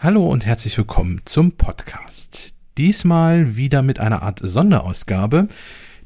Hallo und herzlich willkommen zum Podcast. Diesmal wieder mit einer Art Sonderausgabe,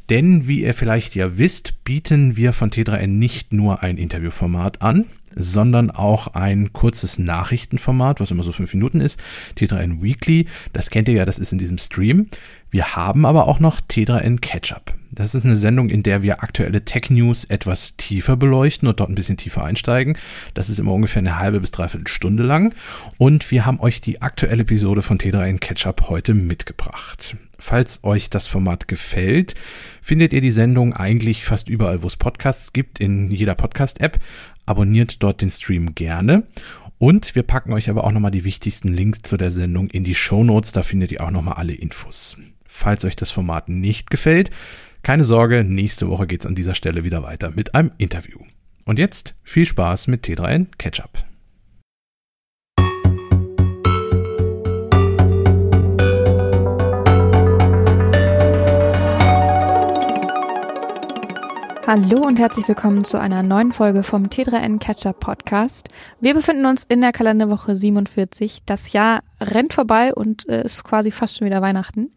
denn wie ihr vielleicht ja wisst, bieten wir von T3N nicht nur ein Interviewformat an, sondern auch ein kurzes Nachrichtenformat, was immer so fünf Minuten ist, T3N Weekly. Das kennt ihr ja, das ist in diesem Stream. Wir haben aber auch noch T3N Catch-up. Das ist eine Sendung, in der wir aktuelle Tech-News etwas tiefer beleuchten und dort ein bisschen tiefer einsteigen. Das ist immer ungefähr eine halbe bis dreiviertel Stunde lang. Und wir haben euch die aktuelle Episode von T3N Catch-up heute mitgebracht. Falls euch das Format gefällt, findet ihr die Sendung eigentlich fast überall, wo es Podcasts gibt, in jeder Podcast-App. Abonniert dort den Stream gerne. Und wir packen euch aber auch nochmal die wichtigsten Links zu der Sendung in die Show Notes. Da findet ihr auch nochmal alle Infos. Falls euch das Format nicht gefällt, keine Sorge, nächste Woche geht's an dieser Stelle wieder weiter mit einem Interview. Und jetzt viel Spaß mit T3N Ketchup. Hallo und herzlich willkommen zu einer neuen Folge vom T3N Catcher Podcast. Wir befinden uns in der Kalenderwoche 47. Das Jahr rennt vorbei und äh, ist quasi fast schon wieder Weihnachten.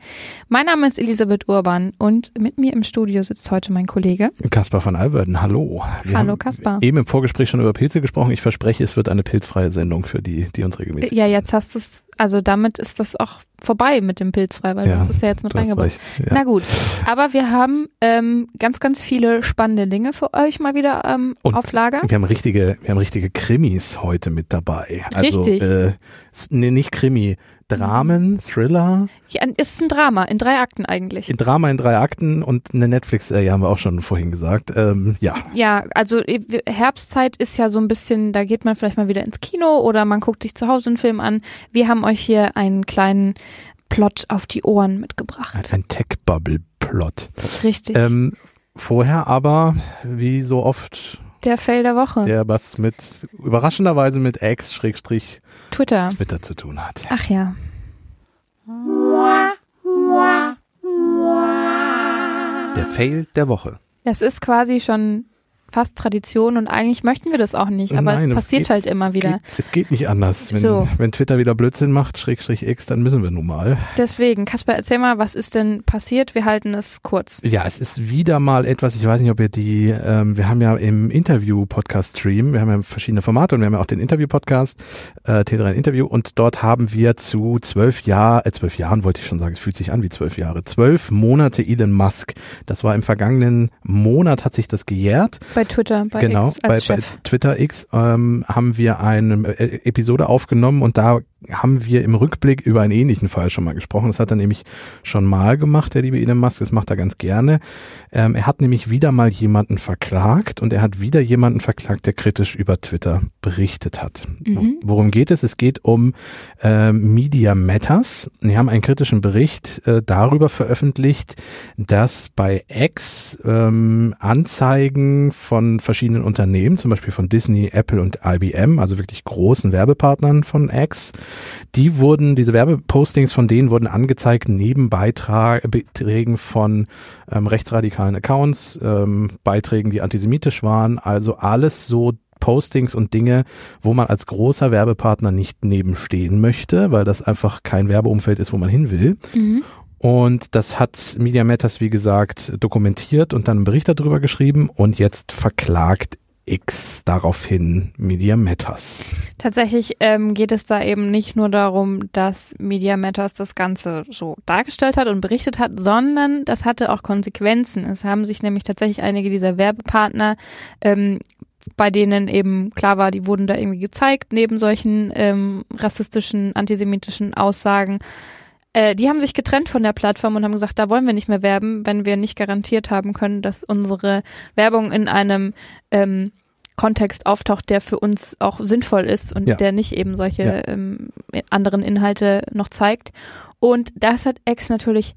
Mein Name ist Elisabeth Urban und mit mir im Studio sitzt heute mein Kollege Kaspar von Alverden. Hallo. Wir Hallo Kaspar. Eben im Vorgespräch schon über Pilze gesprochen. Ich verspreche, es wird eine pilzfreie Sendung für die, die uns regelmäßig. Ja, jetzt hast du es, also damit ist das auch vorbei mit dem Pilzfrei, weil ja, du hast es ja jetzt mit reingebracht. Ja. Na gut, aber wir haben ähm, ganz, ganz viele spannende Dinge für euch mal wieder ähm, auf Lager. Wir haben richtige, wir haben richtige Krimis heute mit dabei. Also, Richtig. Äh, nee, nicht Krimi, Dramen, Thriller. Ja, ist ein Drama, in drei Akten eigentlich. Ein Drama in drei Akten und eine Netflix-Serie haben wir auch schon vorhin gesagt. Ähm, ja. Ja, also äh, Herbstzeit ist ja so ein bisschen, da geht man vielleicht mal wieder ins Kino oder man guckt sich zu Hause einen Film an. Wir haben euch hier einen kleinen Plot auf die Ohren mitgebracht. Ein Tech-Bubble-Plot. Richtig. Ähm, vorher aber, wie so oft der Fail der Woche. Der was mit, überraschenderweise mit X, Schrägstrich, Twitter. Twitter zu tun hat. Ach ja. Der Fail der Woche. Das ist quasi schon fast Tradition und eigentlich möchten wir das auch nicht, aber Nein, es passiert geht, halt immer wieder. Geht, es geht nicht anders. Wenn, so. wenn Twitter wieder Blödsinn macht, Schrägstrich X, dann müssen wir nun mal. Deswegen, Kasper, erzähl mal, was ist denn passiert? Wir halten es kurz. Ja, es ist wieder mal etwas, ich weiß nicht, ob ihr die, ähm, wir haben ja im Interview-Podcast-Stream, wir haben ja verschiedene Formate und wir haben ja auch den Interview-Podcast, äh, T3 Interview und dort haben wir zu zwölf Jahren, äh, zwölf Jahren wollte ich schon sagen, es fühlt sich an wie zwölf Jahre, zwölf Monate Elon Musk. Das war im vergangenen Monat, hat sich das gejährt. Bei Twitter, bei genau, X bei, bei Twitter X ähm, haben wir eine äh, Episode aufgenommen und da haben wir im Rückblick über einen ähnlichen Fall schon mal gesprochen. Das hat er nämlich schon mal gemacht, der liebe Elon Musk. Das macht er ganz gerne. Ähm, er hat nämlich wieder mal jemanden verklagt und er hat wieder jemanden verklagt, der kritisch über Twitter berichtet hat. Mhm. Worum geht es? Es geht um äh, Media Matters. Die haben einen kritischen Bericht äh, darüber veröffentlicht, dass bei X ähm, Anzeigen von verschiedenen Unternehmen, zum Beispiel von Disney, Apple und IBM, also wirklich großen Werbepartnern von X, die wurden, diese Werbepostings von denen wurden angezeigt neben Beiträgen von ähm, rechtsradikalen Accounts, ähm, Beiträgen, die antisemitisch waren, also alles so Postings und Dinge, wo man als großer Werbepartner nicht nebenstehen möchte, weil das einfach kein Werbeumfeld ist, wo man hin will. Mhm. Und das hat Media Matters, wie gesagt, dokumentiert und dann einen Bericht darüber geschrieben und jetzt verklagt X daraufhin Media Matters. Tatsächlich ähm, geht es da eben nicht nur darum, dass Media Matters das Ganze so dargestellt hat und berichtet hat, sondern das hatte auch Konsequenzen. Es haben sich nämlich tatsächlich einige dieser Werbepartner ähm, bei denen eben klar war, die wurden da irgendwie gezeigt, neben solchen ähm, rassistischen, antisemitischen Aussagen. Äh, die haben sich getrennt von der Plattform und haben gesagt, da wollen wir nicht mehr werben, wenn wir nicht garantiert haben können, dass unsere Werbung in einem ähm, Kontext auftaucht, der für uns auch sinnvoll ist und ja. der nicht eben solche ja. ähm, anderen Inhalte noch zeigt. Und das hat X natürlich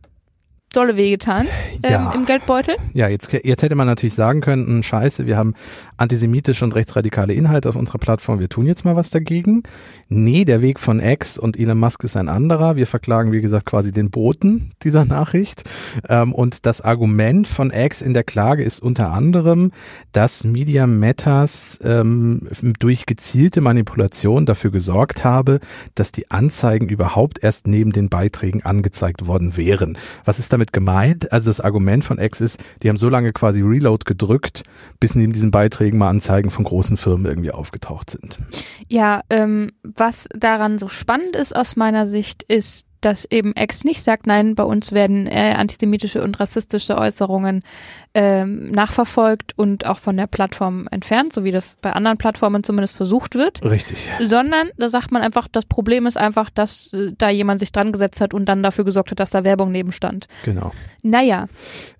dolle wehgetan ähm, Ja. im Geldbeutel. Ja, jetzt, jetzt hätte man natürlich sagen können, hm, scheiße, wir haben antisemitische und rechtsradikale Inhalte auf unserer Plattform, wir tun jetzt mal was dagegen. Nee, der Weg von X und Elon Musk ist ein anderer. Wir verklagen, wie gesagt, quasi den Boten dieser Nachricht. Ähm, und das Argument von X in der Klage ist unter anderem, dass Media Matters ähm, durch gezielte Manipulation dafür gesorgt habe, dass die Anzeigen überhaupt erst neben den Beiträgen angezeigt worden wären. Was ist damit gemeint? Also das Argument von X ist, die haben so lange quasi Reload gedrückt, bis neben diesen Beiträgen mal Anzeigen von großen Firmen irgendwie aufgetaucht sind. Ja, ähm, was daran so spannend ist aus meiner Sicht, ist, dass eben Ex nicht sagt, nein, bei uns werden äh, antisemitische und rassistische Äußerungen ähm, nachverfolgt und auch von der Plattform entfernt, so wie das bei anderen Plattformen zumindest versucht wird, Richtig. sondern da sagt man einfach, das Problem ist einfach, dass äh, da jemand sich dran gesetzt hat und dann dafür gesorgt hat, dass da Werbung neben stand. Genau. Naja,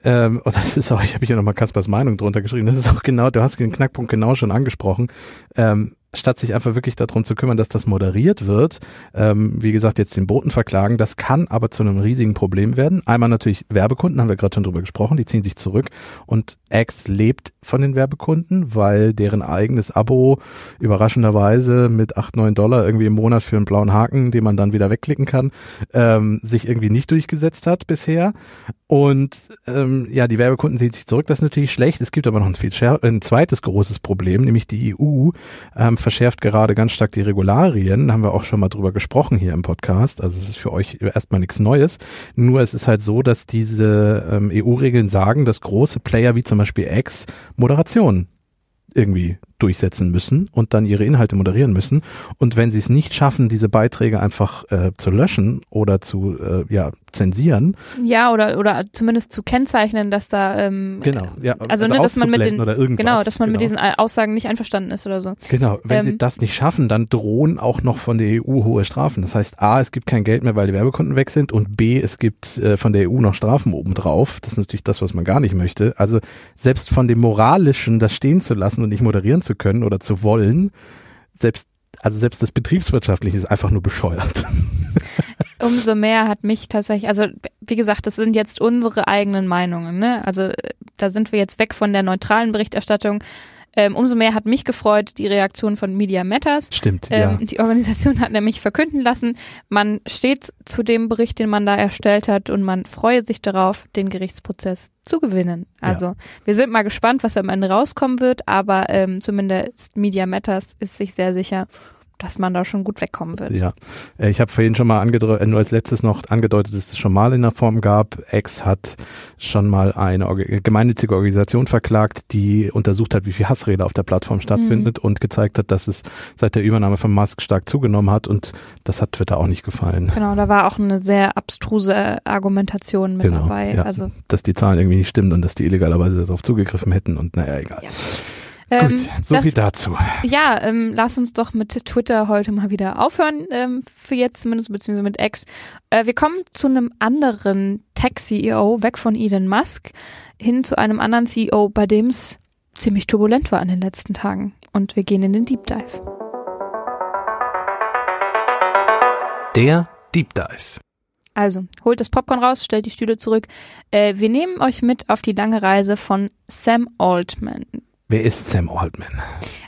Ähm, und das ist auch, ich habe hier nochmal Kaspers Meinung drunter geschrieben, das ist auch genau, du hast den Knackpunkt genau schon angesprochen. Ähm, statt sich einfach wirklich darum zu kümmern, dass das moderiert wird, ähm, wie gesagt, jetzt den Boten verklagen, das kann aber zu einem riesigen Problem werden. Einmal natürlich Werbekunden, haben wir gerade schon drüber gesprochen, die ziehen sich zurück und X lebt von den Werbekunden, weil deren eigenes Abo überraschenderweise mit 8, 9 Dollar irgendwie im Monat für einen blauen Haken, den man dann wieder wegklicken kann, ähm, sich irgendwie nicht durchgesetzt hat bisher. Und ähm, ja, die Werbekunden ziehen sich zurück, das ist natürlich schlecht. Es gibt aber noch ein, viel ein zweites großes Problem, nämlich die EU ähm, verschärft gerade ganz stark die Regularien. Da haben wir auch schon mal drüber gesprochen hier im Podcast. Also es ist für euch erstmal nichts Neues. Nur es ist halt so, dass diese ähm, EU-Regeln sagen, dass große Player wie zum Beispiel X Moderation irgendwie durchsetzen müssen und dann ihre Inhalte moderieren müssen. Und wenn sie es nicht schaffen, diese Beiträge einfach äh, zu löschen oder zu äh, ja, zensieren, ja, oder, oder zumindest zu kennzeichnen, dass da ähm, genau, ja, also, ne, dass man mit den genau, dass man mit genau. diesen Aussagen nicht einverstanden ist oder so. Genau, wenn sie Ähm, das nicht schaffen, dann drohen auch noch von der EU hohe Strafen. Das heißt, A, es gibt kein Geld mehr, weil die Werbekunden weg sind und B, es gibt äh, von der EU noch Strafen obendrauf. Das ist natürlich das, was man gar nicht möchte. Also selbst von dem Moralischen, das stehen zu lassen und nicht moderieren zu können oder zu wollen, selbst also selbst das Betriebswirtschaftliche ist einfach nur bescheuert. Umso mehr hat mich tatsächlich, also wie gesagt, das sind jetzt unsere eigenen Meinungen, ne? Also äh, da sind wir jetzt weg von der neutralen Berichterstattung. Ähm, umso mehr hat mich gefreut die Reaktion von Media Matters. Stimmt, Ähm, ja. Die Organisation hat nämlich verkünden lassen, man steht zu dem Bericht, den man da erstellt hat und man freue sich darauf, den Gerichtsprozess zu gewinnen. Also wir sind mal gespannt, was am Ende rauskommen wird, aber ähm, zumindest Media Matters ist sich sehr sicher, dass man da schon gut wegkommen wird. Ja, Äh, ich habe vorhin schon mal angedeutet, nur als letztes noch angedeutet, dass es schon mal in der Form gab. Ex hat schon mal eine Orga- gemeinnützige Organisation verklagt, die untersucht hat, wie viel Hassrede auf der Plattform stattfindet und gezeigt hat, dass es seit der Übernahme von Musk stark zugenommen hat und das hat Twitter auch nicht gefallen. Genau, da war auch eine sehr abstruse Argumentation mit Genau, dabei. ja. Also Dass die Zahlen irgendwie nicht stimmen und dass die illegalerweise darauf zugegriffen hätten und naja, egal. Ja. Ähm, Gut, so das, viel dazu. Ja, ähm, lass uns doch mit Twitter heute mal wieder aufhören, ähm, für jetzt zumindest, beziehungsweise mit X. Äh, wir kommen zu einem anderen Tech-CEO, weg von Elon Musk, hin zu einem anderen CEO, bei dem es ziemlich turbulent war in den letzten Tagen. Und wir gehen in den Deep Dive. Der Deep Dive. Also, holt das Popcorn raus, stellt die Stühle zurück. Äh, wir nehmen euch mit auf die lange Reise von Sam Altman. Wer ist Sam Altman?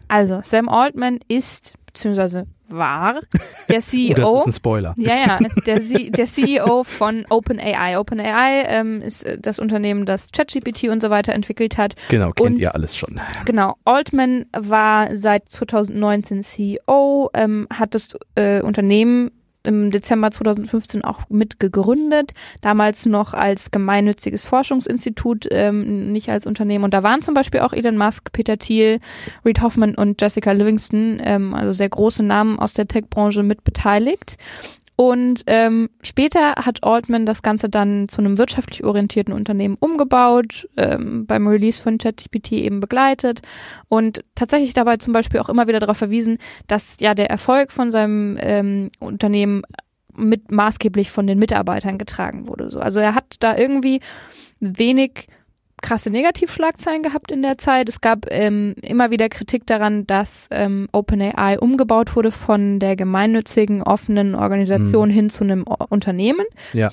Also, Sam Altman ist, beziehungsweise war, der Oh, das CEO. ist ein Spoiler. Ja, ja, der, C der CEO von OpenAI. OpenAI ähm, ist äh, das Unternehmen, das ChatGPT und so weiter entwickelt hat. Genau, kennt Und- ihr alles schon. Genau, Altman war seit 2019 CEO, ähm, hat das äh, Unternehmen im Dezember 2015 auch mitgegründet, damals noch als gemeinnütziges Forschungsinstitut, ähm, nicht als Unternehmen. Und da waren zum Beispiel auch Elon Musk, Peter Thiel, Reid Hoffman und Jessica Livingston, ähm, also sehr große Namen aus der Tech-Branche mit beteiligt. Und ähm, später hat Altman das Ganze dann zu einem wirtschaftlich orientierten Unternehmen umgebaut, ähm, beim Release von ChatGPT eben begleitet und tatsächlich dabei zum Beispiel auch immer wieder darauf verwiesen, dass ja der Erfolg von seinem ähm, Unternehmen mit maßgeblich von den Mitarbeitern getragen wurde. So. Also er hat da irgendwie wenig krasse Negativschlagzeilen gehabt in der Zeit. Es gab ähm, immer wieder Kritik daran, dass ähm, OpenAI umgebaut wurde von der gemeinnützigen offenen Organisation hin zu einem O- Unternehmen. Ja.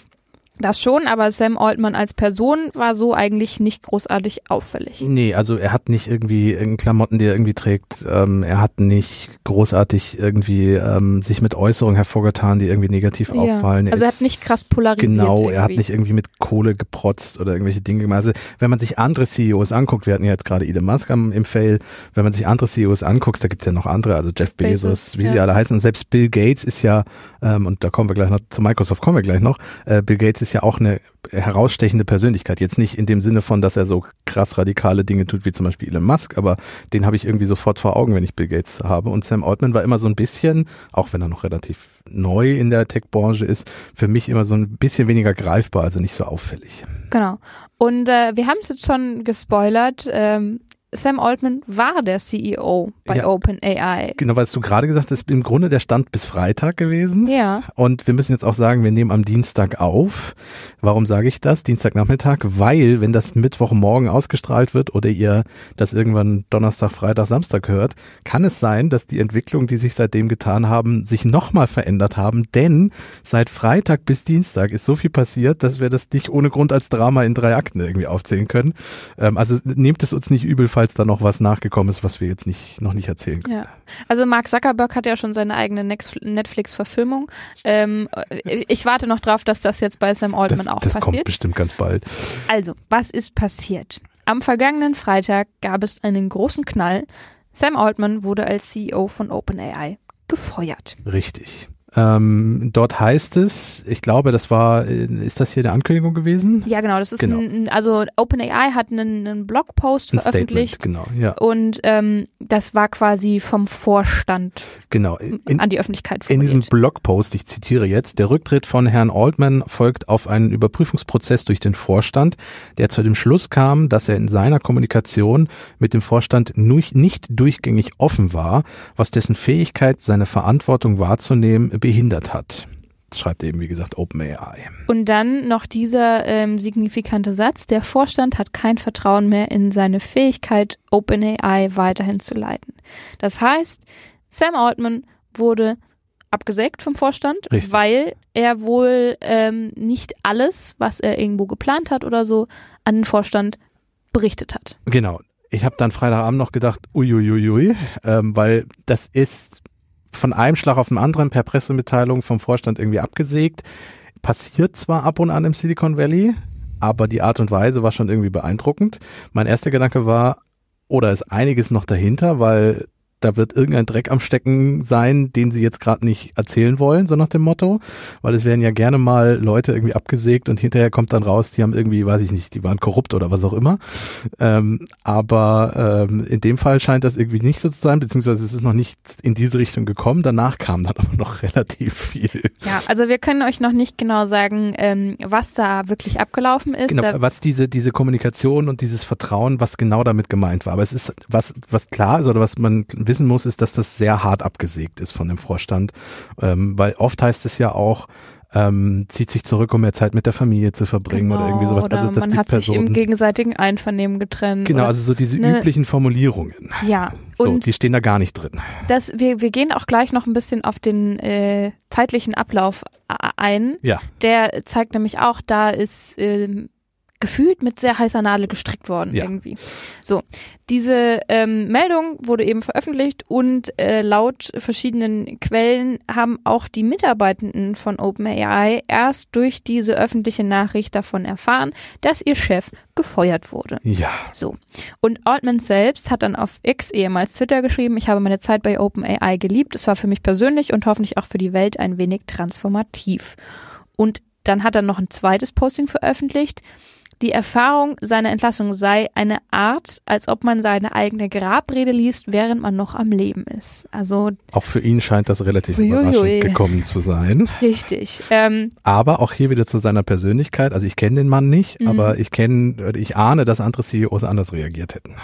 Das schon, aber Sam Altman als Person war so eigentlich nicht großartig auffällig. Nee, also er hat nicht irgendwie irgendeine Klamotten, die er irgendwie trägt. Ähm, er hat nicht großartig irgendwie ähm, sich mit Äußerungen hervorgetan, die irgendwie negativ Ja. auffallen. Also er hat nicht krass polarisiert. Genau, er hat irgendwie. nicht irgendwie mit Kohle geprotzt oder irgendwelche Dinge gemacht. Also wenn man sich andere CEOs anguckt, wir hatten ja jetzt gerade Elon Musk im Fail, wenn man sich andere CEOs anguckt, da gibt's ja noch andere, also Jeff Bezos, Bezos, wie ja. sie alle heißen. Und selbst Bill Gates ist ja, ähm, und da kommen wir gleich noch, zu Microsoft kommen wir gleich noch, äh, Bill Gates ist ja auch eine herausstechende Persönlichkeit. Jetzt nicht in dem Sinne von, dass er so krass radikale Dinge tut, wie zum Beispiel Elon Musk, aber den habe ich irgendwie sofort vor Augen, wenn ich Bill Gates habe. Und Sam Altman war immer so ein bisschen, auch wenn er noch relativ neu in der Tech-Branche ist, für mich immer so ein bisschen weniger greifbar, also nicht so auffällig. Genau. Und äh, wir haben es jetzt schon gespoilert. Ähm, Sam Altman war der CEO bei Ja. OpenAI. Genau, was du gerade gesagt hast, im Grunde der Stand bis Freitag gewesen. Ja, Und wir müssen jetzt auch sagen, wir nehmen am Dienstag auf. Warum sage ich das? Dienstagnachmittag, weil wenn das Mittwochmorgen ausgestrahlt wird oder ihr das irgendwann Donnerstag, Freitag, Samstag hört, kann es sein, dass die Entwicklungen, die sich seitdem getan haben, sich nochmal verändert haben. Denn seit Freitag bis Dienstag ist so viel passiert, dass wir das nicht ohne Grund als Drama in drei Akten irgendwie aufzählen können. Ähm, also nehmt es uns nicht übel, falls da noch was nachgekommen ist, was wir jetzt nicht, noch nicht erzählen können. ja. Also Mark Zuckerberg hat ja schon seine eigene Netflix-Verfilmung. Ähm, äh, ich warte noch drauf, dass das jetzt bei Sam Altman Das, auch das kommt passiert. bestimmt ganz bald. Also, was ist passiert? Am vergangenen Freitag gab es einen großen Knall. Sam Altman wurde als CEO von OpenAI gefeuert. Richtig. Ähm, dort heißt es, ich glaube, das war, äh, ist das hier eine Ankündigung gewesen? Ja, genau. Das ist Genau. ein, also OpenAI hat einen, einen Blogpost Ein veröffentlicht Statement, genau, ja, und ähm, das war quasi vom Vorstand genau. In, an die Öffentlichkeit in diesem formuliert. Blogpost, ich zitiere jetzt, der Rücktritt von Herrn Altman folgt auf einen Überprüfungsprozess durch den Vorstand, der zu dem Schluss kam, dass er in seiner Kommunikation mit dem Vorstand nicht durchgängig offen war, was dessen Fähigkeit, seine Verantwortung wahrzunehmen, behindert hat. Das schreibt eben, wie gesagt, OpenAI. Und dann noch dieser ähm, signifikante Satz, der Vorstand hat kein Vertrauen mehr in seine Fähigkeit, OpenAI weiterhin zu leiten. Das heißt, Sam Altman wurde abgesägt vom Vorstand, Richtig. weil er wohl ähm, nicht alles, was er irgendwo geplant hat oder so, an den Vorstand berichtet hat. Genau. Ich habe dann Freitagabend noch gedacht, uiuiui, ähm, weil das ist von einem Schlag auf den anderen per Pressemitteilung vom Vorstand irgendwie abgesägt. Passiert zwar ab und an im Silicon Valley, aber die Art und Weise war schon irgendwie beeindruckend. Mein erster Gedanke war, oder ist einiges noch dahinter, weil da wird irgendein Dreck am Stecken sein, den sie jetzt gerade nicht erzählen wollen, so nach dem Motto. Weil es werden ja gerne mal Leute irgendwie abgesägt und hinterher kommt dann raus, die haben irgendwie, weiß ich nicht, die waren korrupt oder was auch immer. Ähm, aber ähm, in dem Fall scheint das irgendwie nicht so zu sein, beziehungsweise es ist noch nicht in diese Richtung gekommen. Danach kam dann aber noch relativ viel. Ja, also wir können euch noch nicht genau sagen, ähm, was da wirklich abgelaufen ist. Genau, was diese, diese Kommunikation und dieses Vertrauen, was genau damit gemeint war. Aber es ist, was, was klar ist oder was man wissen muss, ist, dass das sehr hart abgesägt ist von dem Vorstand. Ähm, weil oft heißt es ja auch, ähm, zieht sich zurück, um mehr Zeit mit der Familie zu verbringen oder irgendwie sowas. Genau, Oder also, dass man die hat sich im gegenseitigen Einvernehmen getrennt. Genau, also so diese ne- üblichen Formulierungen. ja, So, und die stehen da gar nicht drin. das, wir, wir gehen auch gleich noch ein bisschen auf den äh, zeitlichen Ablauf a- ein. Ja. Der zeigt nämlich auch, da ist ähm, gefühlt mit sehr heißer Nadel gestrickt worden Ja. irgendwie. So, diese ähm, Meldung wurde eben veröffentlicht und äh, laut verschiedenen Quellen haben auch die Mitarbeitenden von OpenAI erst durch diese öffentliche Nachricht davon erfahren, dass ihr Chef gefeuert wurde. Ja. So. Und Altman selbst hat dann auf X, ehemals Twitter, geschrieben, ich habe meine Zeit bei OpenAI geliebt. Es war für mich persönlich und hoffentlich auch für die Welt ein wenig transformativ. Und dann hat er noch ein zweites Posting veröffentlicht. Die Erfahrung seiner Entlassung sei eine Art, als ob man seine eigene Grabrede liest, während man noch am Leben ist. Also Auch für ihn scheint das relativ Uiuiui. überraschend gekommen zu sein. richtig. Ähm, Aber auch hier wieder zu seiner Persönlichkeit. Also ich kenne den Mann nicht, Mhm. aber ich kenne, ich ahne, dass andere CEOs anders reagiert hätten.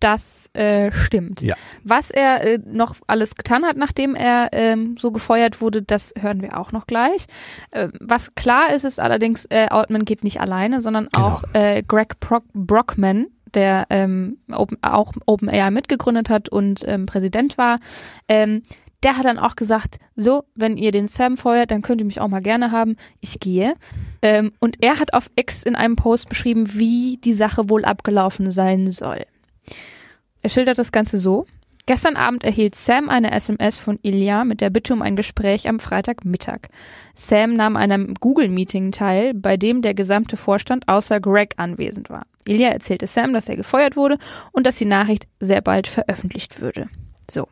Das äh, stimmt. Ja. Was er äh, noch alles getan hat, nachdem er ähm, so gefeuert wurde, das hören wir auch noch gleich. Äh, was klar ist, ist allerdings, äh, Altman geht nicht alleine, sondern Genau. auch äh, Greg Brock Brockman, der ähm, Open, auch OpenAI mitgegründet hat und ähm, Präsident war, ähm, der hat dann auch gesagt, so, wenn ihr den Sam feuert, dann könnt ihr mich auch mal gerne haben. Ich gehe. Ähm, und er hat auf X in einem Post beschrieben, wie die Sache wohl abgelaufen sein soll. Er schildert das Ganze so. Gestern Abend erhielt Sam eine SMS von Ilya mit der Bitte um ein Gespräch am Freitagmittag. Sam nahm an einem Google-Meeting teil, bei dem der gesamte Vorstand außer Greg anwesend war. Ilya erzählte Sam, dass er gefeuert wurde und dass die Nachricht sehr bald veröffentlicht würde. So.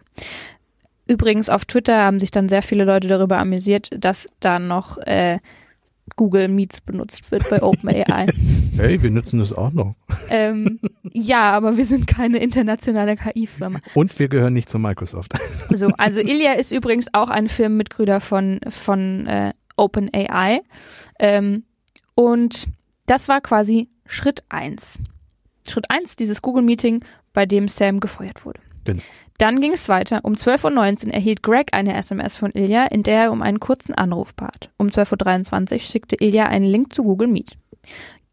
Übrigens auf Twitter haben sich dann sehr viele Leute darüber amüsiert, dass da noch äh, Google Meets benutzt wird bei OpenAI. Hey, wir nutzen das auch noch. ähm, ja, aber wir sind keine internationale KI-Firma. Und wir gehören nicht zu Microsoft. So, also Ilya ist übrigens auch ein Firmenmitgründer von, von äh, OpenAI. Ähm, und das war quasi Schritt eins. Schritt eins dieses Google-Meeting, bei dem Sam gefeuert wurde. Genau. Dann ging es weiter. Um 12.19 Uhr erhielt Greg eine SMS von Ilya, in der er um einen kurzen Anruf bat. Um 12.23 Uhr schickte Ilya einen Link zu Google Meet.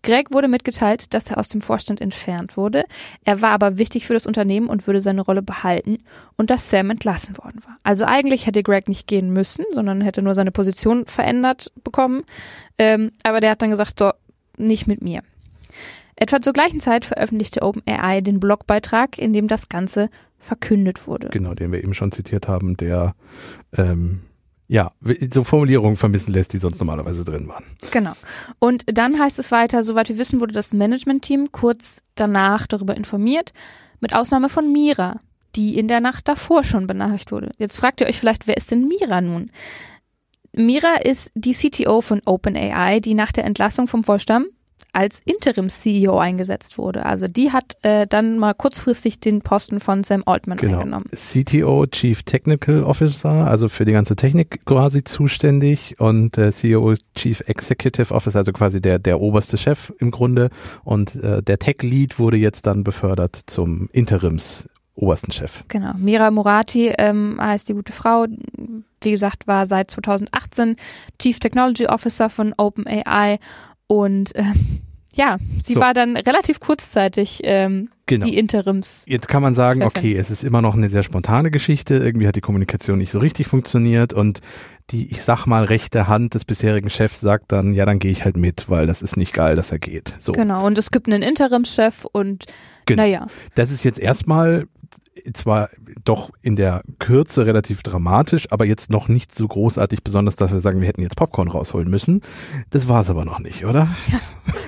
Greg wurde mitgeteilt, dass er aus dem Vorstand entfernt wurde. Er war aber wichtig für das Unternehmen und würde seine Rolle behalten und dass Sam entlassen worden war. Also eigentlich hätte Greg nicht gehen müssen, sondern hätte nur seine Position verändert bekommen. Ähm, aber der hat dann gesagt, so, nicht mit mir. Etwa zur gleichen Zeit veröffentlichte OpenAI den Blogbeitrag, in dem das Ganze verkündet wurde. Genau, den wir eben schon zitiert haben, der ähm, ja, so Formulierungen vermissen lässt, die sonst normalerweise drin waren. Genau. Und dann heißt es weiter, soweit wir wissen, wurde das Management-Team kurz danach darüber informiert, mit Ausnahme von Mira, die in der Nacht davor schon benachrichtigt wurde. Jetzt fragt ihr euch vielleicht, wer ist denn Mira nun? Mira ist die CTO von OpenAI, die nach der Entlassung vom Vorstand als Interim-CEO eingesetzt wurde. Also die hat äh, dann mal kurzfristig den Posten von Sam Altman genau. eingenommen. CTO, Chief Technical Officer, also für die ganze Technik quasi zuständig und äh, CEO, Chief Executive Officer, also quasi der, der oberste Chef im Grunde. Und äh, der Tech-Lead wurde jetzt dann befördert zum Interims obersten Chef. Genau. Mira Murati ähm, heißt die gute Frau. Wie gesagt, war seit 2018 Chief Technology Officer von OpenAI und äh, ja, sie so. war dann relativ kurzzeitig ähm, genau. die Interims. Jetzt kann man sagen, okay, es ist immer noch eine sehr spontane Geschichte. Irgendwie hat die Kommunikation nicht so richtig funktioniert und die, ich sag mal, rechte Hand des bisherigen Chefs sagt dann, ja, dann gehe ich halt mit, weil das ist nicht geil, dass er geht. So. Genau, und es gibt einen Interimschef und genau. naja. Das ist jetzt erstmal zwar doch in der Kürze relativ dramatisch, aber jetzt noch nicht so großartig besonders, dass wir sagen, wir hätten jetzt Popcorn rausholen müssen. Das war es aber noch nicht, oder? Ja,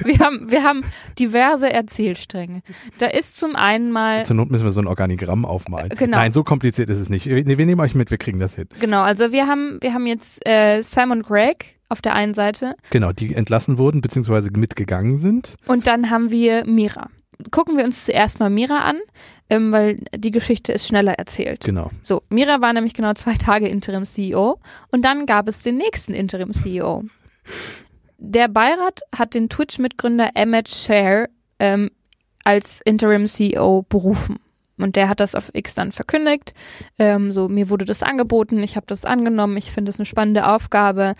wir haben, wir haben diverse Erzählstränge. Da ist zum einen mal. Zur Not müssen wir so ein Organigramm aufmalen. Genau. Nein, so kompliziert ist es nicht. Wir, wir nehmen euch mit, wir kriegen das hin. Genau, also wir haben, wir haben jetzt äh, Simon Gregg auf der einen Seite. Genau, die entlassen wurden, beziehungsweise mitgegangen sind. Und dann haben wir Mira gucken wir uns zuerst mal Mira an, ähm, weil die Geschichte ist schneller erzählt. Genau. So, Mira war nämlich genau zwei Tage Interim-CEO und dann gab es den nächsten Interim-CEO. Der Beirat hat den Twitch-Mitgründer Emmett Share ähm, als Interim-CEO berufen. Und der hat das auf X dann verkündigt. Ähm, so, mir wurde das angeboten, ich habe das angenommen, ich finde es eine spannende Aufgabe.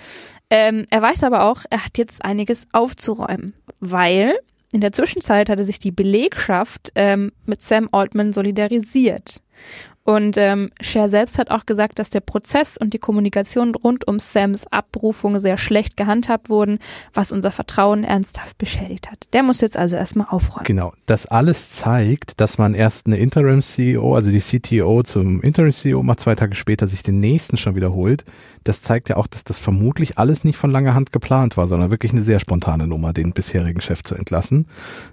Ähm, er weiß aber auch, er hat jetzt einiges aufzuräumen, weil in der Zwischenzeit hatte sich die Belegschaft ähm, mit Sam Altman solidarisiert. Und ähm, Cher selbst hat auch gesagt, dass der Prozess und die Kommunikation rund um Sams Abrufung sehr schlecht gehandhabt wurden, was unser Vertrauen ernsthaft beschädigt hat. Der muss jetzt also erstmal aufräumen. Genau. Das alles zeigt, dass man erst eine Interim-CEO, also die CTO zum Interim-CEO macht, zwei Tage später sich den nächsten schon wiederholt das zeigt ja auch, dass das vermutlich alles nicht von langer Hand geplant war, sondern wirklich eine sehr spontane Nummer, den bisherigen Chef zu entlassen,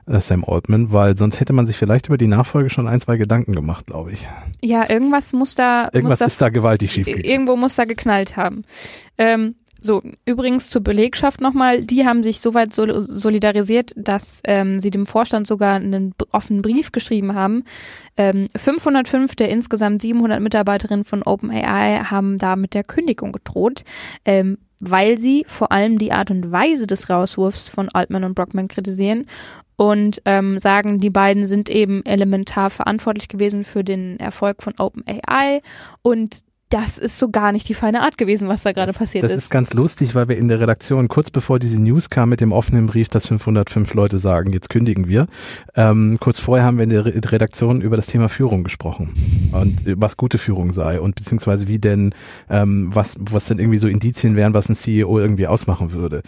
äh, Sam Altman, weil sonst hätte man sich vielleicht über die Nachfolge schon ein, zwei Gedanken gemacht, glaube ich. Ja, irgendwas muss da. Irgendwas muss ist da, da gewaltig schief. Irgendwo muss da geknallt haben. Ähm, so, übrigens zur Belegschaft nochmal, die haben sich soweit solidarisiert, dass ähm, sie dem Vorstand sogar einen offenen Brief geschrieben haben. Ähm, 505 der insgesamt 700 Mitarbeiterinnen von OpenAI haben da mit der Kündigung gedroht, ähm, weil sie vor allem die Art und Weise des Rauswurfs von Altman und Brockman kritisieren und ähm, sagen, die beiden sind eben elementar verantwortlich gewesen für den Erfolg von OpenAI und das ist so gar nicht die feine Art gewesen, was da gerade passiert das ist. Das ist ganz lustig, weil wir in der Redaktion, kurz bevor diese News kam mit dem offenen Brief, dass 505 Leute sagen, jetzt kündigen wir, ähm, kurz vorher haben wir in der Redaktion über das Thema Führung gesprochen und was gute Führung sei und beziehungsweise wie denn, ähm, was, was denn irgendwie so Indizien wären, was ein CEO irgendwie ausmachen würde.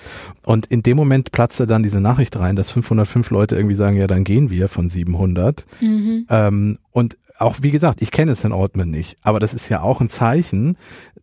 Und in dem Moment platzte dann diese Nachricht rein, dass 505 Leute irgendwie sagen, ja, dann gehen wir von 700. Mhm. Ähm, und auch wie gesagt, ich kenne Sam Altman nicht, aber das ist ja auch ein Zeichen,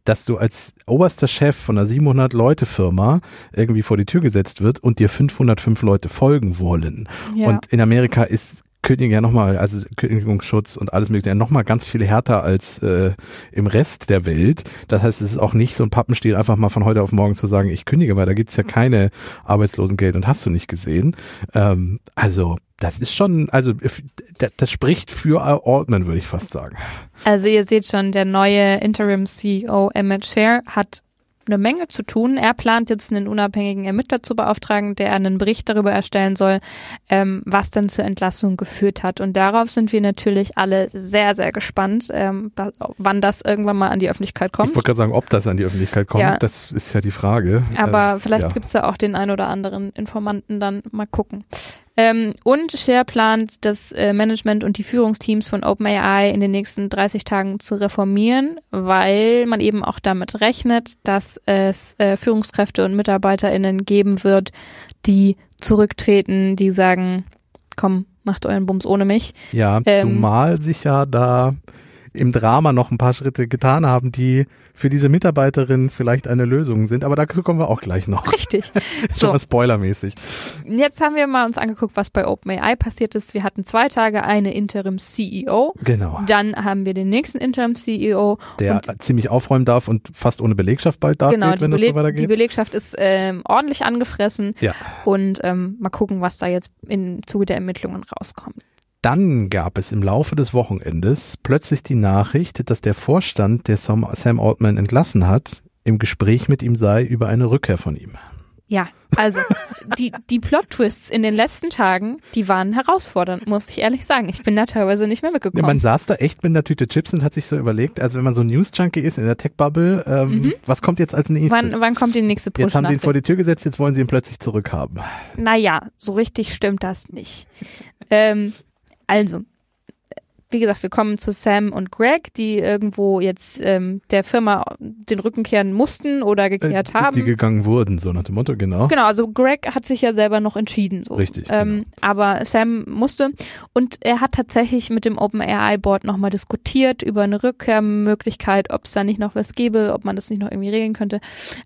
dass du als oberster Chef von einer 700 Leute Firma irgendwie vor die Tür gesetzt wird und dir 505 Leute folgen wollen. Ja. Und in Amerika ist Kündigung ja nochmal, also Kündigungsschutz und alles mögliche, ja nochmal ganz viel härter als äh, im Rest der Welt. Das heißt, es ist auch nicht so ein Pappenstiel, einfach mal von heute auf morgen zu sagen, ich kündige, weil da gibt's ja keine Arbeitslosengeld und hast du nicht gesehen. Ähm, also das ist schon, also das spricht für Altman, würde ich fast sagen. Also ihr seht schon, der neue Interim CEO Emmett Share hat eine Menge zu tun. Er plant jetzt einen unabhängigen Ermittler zu beauftragen, der einen Bericht darüber erstellen soll, ähm, was dann zur Entlassung geführt hat. Und darauf sind wir natürlich alle sehr, sehr gespannt, ähm, wann das irgendwann mal an die Öffentlichkeit kommt. Ich wollte gerade sagen, ob das an die Öffentlichkeit kommt, ja. das ist ja die Frage. Aber äh, vielleicht ja. gibt's ja auch den ein oder anderen Informanten dann mal gucken. Ähm, und Share plant, das äh, Management und die Führungsteams von OpenAI in den nächsten 30 Tagen zu reformieren, weil man eben auch damit rechnet, dass es äh, Führungskräfte und MitarbeiterInnen geben wird, die zurücktreten, die sagen, komm, macht euren Bums ohne mich. Ja, ähm, zumal sich ja da im Drama noch ein paar Schritte getan haben, die für diese Mitarbeiterin vielleicht eine Lösung sind. Aber dazu kommen wir auch gleich noch. Richtig. Schon mal spoilermäßig. Jetzt haben wir mal uns angeguckt, was bei OpenAI passiert ist. Wir hatten zwei Tage eine Interim-CEO. Genau. Dann haben wir den nächsten Interim-CEO. Der ziemlich aufräumen darf und fast ohne Belegschaft bald da genau, steht, wenn das so weitergeht. Die Belegschaft ist ähm, ordentlich angefressen. Ja. Und ähm, mal gucken, was da jetzt im Zuge der Ermittlungen rauskommt. Dann gab es im Laufe des Wochenendes plötzlich die Nachricht, dass der Vorstand, der Sam, Altman entlassen hat, im Gespräch mit ihm sei über eine Rückkehr von ihm. Ja, also die, die Plot-Twists in den letzten Tagen, die waren herausfordernd, muss ich ehrlich sagen. Ich bin da teilweise nicht mehr mitgekommen. Ja, man saß da echt mit einer Tüte Chips und hat sich so überlegt, also wenn man so News-Junkie ist in der Tech-Bubble, ähm, mhm. was kommt jetzt als nächstes? Wann, wann kommt die nächste push Jetzt haben sie ihn vor die Tür gesetzt, jetzt wollen sie ihn plötzlich zurückhaben. Naja, so richtig stimmt das nicht. ähm, also, wie gesagt, wir kommen zu Sam und Greg, die irgendwo jetzt ähm, der Firma den Rücken kehren mussten oder gekehrt äh, haben. Die gegangen wurden, so nach dem Motto, genau. Genau, also Greg hat sich ja selber noch entschieden. So. Richtig. Ähm, genau. Aber Sam musste und er hat tatsächlich mit dem OpenAI-Board nochmal diskutiert über eine Rückkehrmöglichkeit, ob es da nicht noch was gäbe, ob man das nicht noch irgendwie regeln könnte.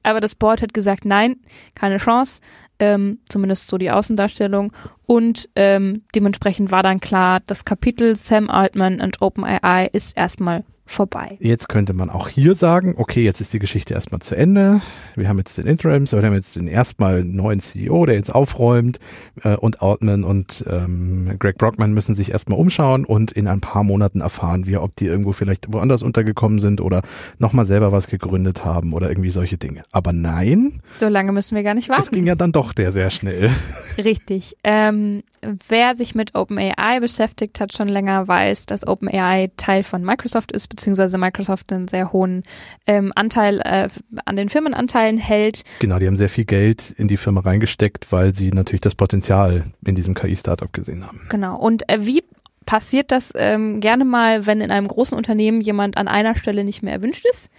Aber das Board hat gesagt, nein, keine Chance ähm, zumindest so die Außendarstellung. Und ähm, dementsprechend war dann klar, das Kapitel Sam Altman und OpenAI ist erstmal vorbei. Jetzt könnte man auch hier sagen, okay, jetzt ist die Geschichte erstmal zu Ende. Wir haben jetzt den Interims, wir haben jetzt den erstmal neuen CEO, der jetzt aufräumt äh, und Altman und ähm, Greg Brockman müssen sich erstmal umschauen und in ein paar Monaten erfahren wir, ob die irgendwo vielleicht woanders untergekommen sind oder nochmal selber was gegründet haben oder irgendwie solche Dinge. Aber nein. So lange müssen wir gar nicht warten. Es ging ja dann doch der sehr schnell. Richtig. Ähm, wer sich mit OpenAI beschäftigt hat schon länger, weiß, dass OpenAI Teil von Microsoft ist, beziehungsweise Microsoft einen sehr hohen ähm, Anteil äh, an den Firmenanteilen hält. Genau, die haben sehr viel Geld in die Firma reingesteckt, weil sie natürlich das Potenzial in diesem KI-Startup gesehen haben. Genau. Und äh, wie passiert das ähm, gerne mal, wenn in einem großen Unternehmen jemand an einer Stelle nicht mehr erwünscht ist?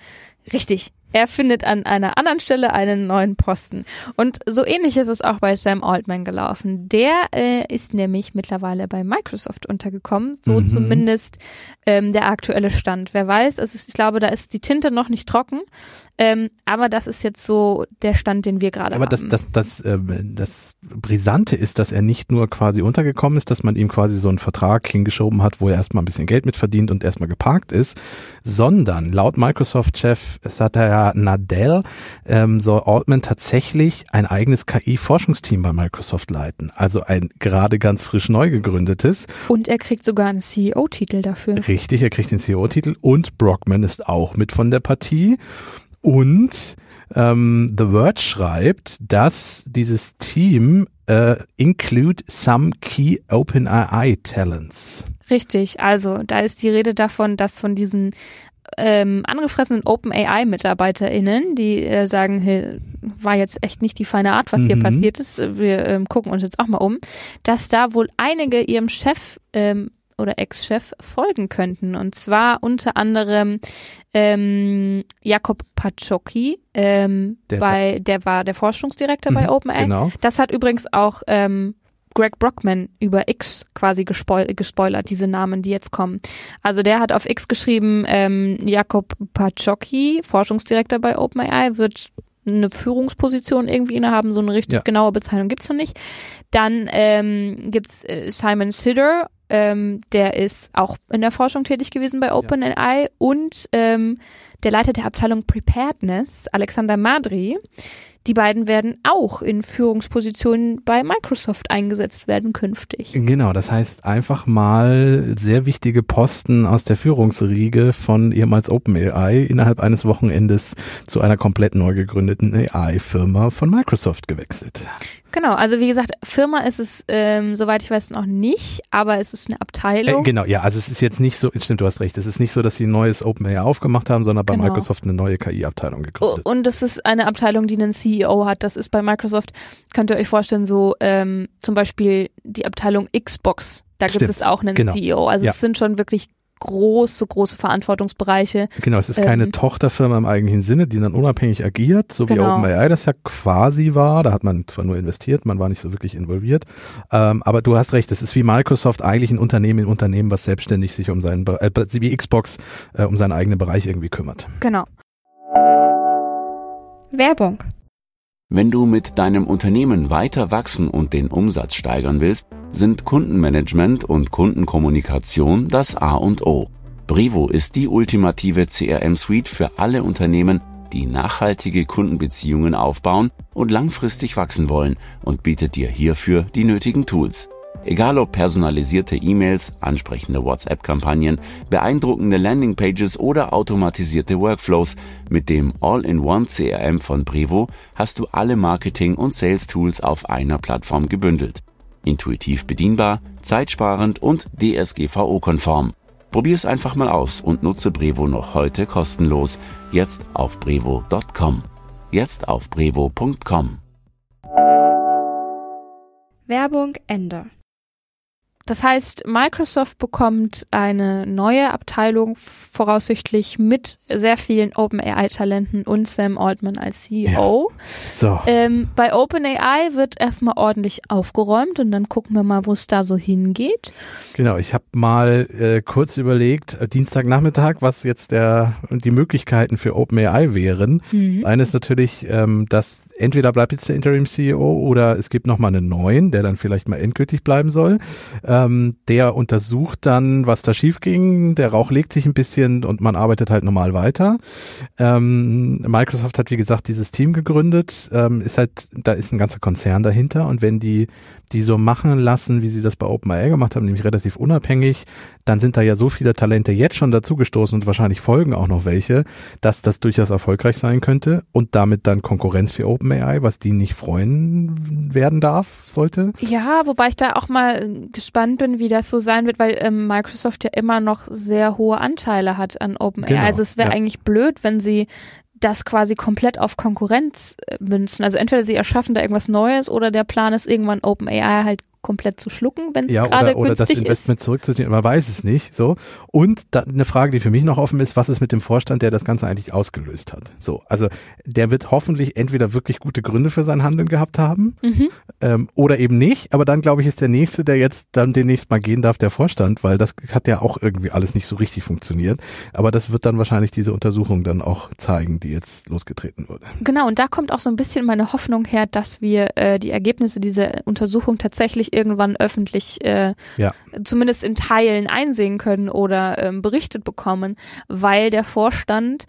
Richtig. Er findet an einer anderen Stelle einen neuen Posten. Und so ähnlich ist es auch bei Sam Altman gelaufen. Der äh, ist nämlich mittlerweile bei Microsoft untergekommen. So mhm. zumindest ähm, der aktuelle Stand. Wer weiß, es ist, ich glaube, da ist die Tinte noch nicht trocken. Ähm, aber das ist jetzt so der Stand, den wir gerade haben. Aber das, das, das, äh, das Brisante ist, dass er nicht nur quasi untergekommen ist, dass man ihm quasi so einen Vertrag hingeschoben hat, wo er erstmal ein bisschen Geld mitverdient und erstmal geparkt ist, sondern laut Microsoft-Chef Satya Nadell ähm, soll Altman tatsächlich ein eigenes KI-Forschungsteam bei Microsoft leiten. Also ein gerade ganz frisch neu gegründetes. Und er kriegt sogar einen CEO-Titel dafür. Richtig, er kriegt den CEO-Titel und Brockman ist auch mit von der Partie. Und ähm, The Word schreibt, dass dieses Team äh, include some key OpenAI talents. Richtig, also da ist die Rede davon, dass von diesen ähm, angefressenen OpenAI-MitarbeiterInnen, die äh, sagen, hey, war jetzt echt nicht die feine Art, was mhm. hier passiert ist. Wir ähm, gucken uns jetzt auch mal um, dass da wohl einige ihrem Chef ähm, oder Ex-Chef folgen könnten. Und zwar unter anderem ähm, Jakob Pachocki, ähm, der, bei, der war der Forschungsdirektor mhm, bei OpenAI. Genau. Das hat übrigens auch ähm, Greg Brockman über X quasi gespoil gespoilert, diese Namen, die jetzt kommen. Also der hat auf X geschrieben, ähm, Jakob Pachocki, Forschungsdirektor bei OpenAI, wird eine Führungsposition irgendwie innehaben, so eine richtig ja. genaue Bezeichnung gibt's noch nicht. Dann ähm, gibt's äh, Simon Sider, ähm, der ist auch in der Forschung tätig gewesen bei OpenAI ja. und ähm, der Leiter der Abteilung Preparedness, Alexander Madri, die beiden werden auch in Führungspositionen bei Microsoft eingesetzt werden künftig. Genau, das heißt einfach mal sehr wichtige Posten aus der Führungsriege von ehemals OpenAI innerhalb eines Wochenendes zu einer komplett neu gegründeten AI-Firma von Microsoft gewechselt. Genau, also wie gesagt, Firma ist es, ähm, soweit ich weiß, noch nicht, aber es ist eine Abteilung. Äh, genau, ja, also es ist jetzt nicht so, stimmt, du hast recht, es ist nicht so, dass sie ein neues OpenAI aufgemacht haben, sondern bei genau. Microsoft eine neue KI-Abteilung gegründet. Und es ist eine Abteilung, die einen CEO hat. Das ist bei Microsoft, könnt ihr euch vorstellen, so ähm, zum Beispiel die Abteilung Xbox. Da Stimmt. gibt es auch einen genau. CEO. Also ja. es sind schon wirklich große, große Verantwortungsbereiche. Genau, es ist keine ähm, Tochterfirma im eigentlichen Sinne, die dann unabhängig agiert, so genau. wie OpenAI das ja quasi war. Da hat man zwar nur investiert, man war nicht so wirklich involviert. Ähm, aber du hast recht, es ist wie Microsoft eigentlich ein Unternehmen im Unternehmen, was selbstständig sich um seinen, äh, wie Xbox, äh, um seinen eigenen Bereich irgendwie kümmert. Genau. Werbung. Wenn du mit deinem Unternehmen weiter wachsen und den Umsatz steigern willst, sind Kundenmanagement und Kundenkommunikation das A und O. Brevo ist die ultimative CRM-Suite für alle Unternehmen, die nachhaltige Kundenbeziehungen aufbauen und langfristig wachsen wollen und bietet dir hierfür die nötigen Tools. Egal ob personalisierte E-Mails, ansprechende WhatsApp-Kampagnen, beeindruckende Landingpages oder automatisierte Workflows, mit dem All-in-One CRM von Brevo hast du alle Marketing- und Sales-Tools auf einer Plattform gebündelt. Intuitiv bedienbar, zeitsparend und DSGVO-konform. Probier's einfach mal aus und nutze Brevo noch heute kostenlos. Jetzt auf brevo.com. Jetzt auf brevo.com. Werbung Ende. Das heißt, Microsoft bekommt eine neue Abteilung voraussichtlich mit sehr vielen OpenAI-Talenten und Sam Altman als CEO. Ja. So. Ähm, bei OpenAI wird erstmal ordentlich aufgeräumt und dann gucken wir mal, wo es da so hingeht. Genau, ich habe mal äh, kurz überlegt, äh, Dienstagnachmittag, was jetzt der die Möglichkeiten für OpenAI wären. Mhm. Eine ist natürlich, ähm, dass entweder bleibt jetzt der Interim CEO oder es gibt nochmal einen neuen, der dann vielleicht mal endgültig bleiben soll. Ähm, der untersucht dann, was da schief ging. Der Rauch legt sich ein bisschen und man arbeitet halt normal weiter. Ähm, Microsoft hat, wie gesagt, dieses Team gegründet. Ähm, ist halt, da ist ein ganzer Konzern dahinter und wenn die die so machen lassen, wie sie das bei OpenAI gemacht haben, nämlich relativ unabhängig, dann sind da ja so viele Talente jetzt schon dazugestoßen und wahrscheinlich folgen auch noch welche, dass das durchaus erfolgreich sein könnte und damit dann Konkurrenz für OpenAI, was die nicht freuen werden darf, sollte. Ja, wobei ich da auch mal gespannt bin, wie das so sein wird, weil ähm, Microsoft ja immer noch sehr hohe Anteile hat an OpenAI. Genau, also es wäre ja. eigentlich blöd, wenn sie das quasi komplett auf Konkurrenz äh, münzen. Also entweder sie erschaffen da irgendwas Neues oder der Plan ist irgendwann OpenAI halt komplett zu schlucken, wenn es ja, gerade oder, oder das Investment ist. zurückzuziehen. Man weiß es nicht. So und eine Frage, die für mich noch offen ist: Was ist mit dem Vorstand, der das Ganze eigentlich ausgelöst hat? So, also der wird hoffentlich entweder wirklich gute Gründe für sein Handeln gehabt haben mhm. ähm, oder eben nicht. Aber dann glaube ich, ist der nächste, der jetzt dann demnächst mal gehen darf, der Vorstand, weil das hat ja auch irgendwie alles nicht so richtig funktioniert. Aber das wird dann wahrscheinlich diese Untersuchung dann auch zeigen, die jetzt losgetreten wurde. Genau. Und da kommt auch so ein bisschen meine Hoffnung her, dass wir äh, die Ergebnisse dieser Untersuchung tatsächlich irgendwann öffentlich äh, ja. zumindest in Teilen einsehen können oder ähm, berichtet bekommen, weil der Vorstand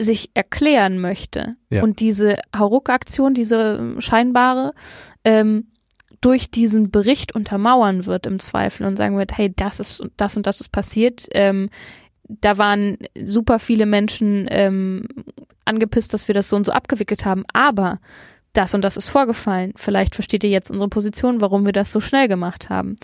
sich erklären möchte ja. und diese Hauruck-Aktion, diese scheinbare, ähm, durch diesen Bericht untermauern wird im Zweifel und sagen wird, hey, das ist das und das ist passiert. Ähm, da waren super viele Menschen ähm, angepisst, dass wir das so und so abgewickelt haben, aber das und das ist vorgefallen. Vielleicht versteht ihr jetzt unsere Position, warum wir das so schnell gemacht haben.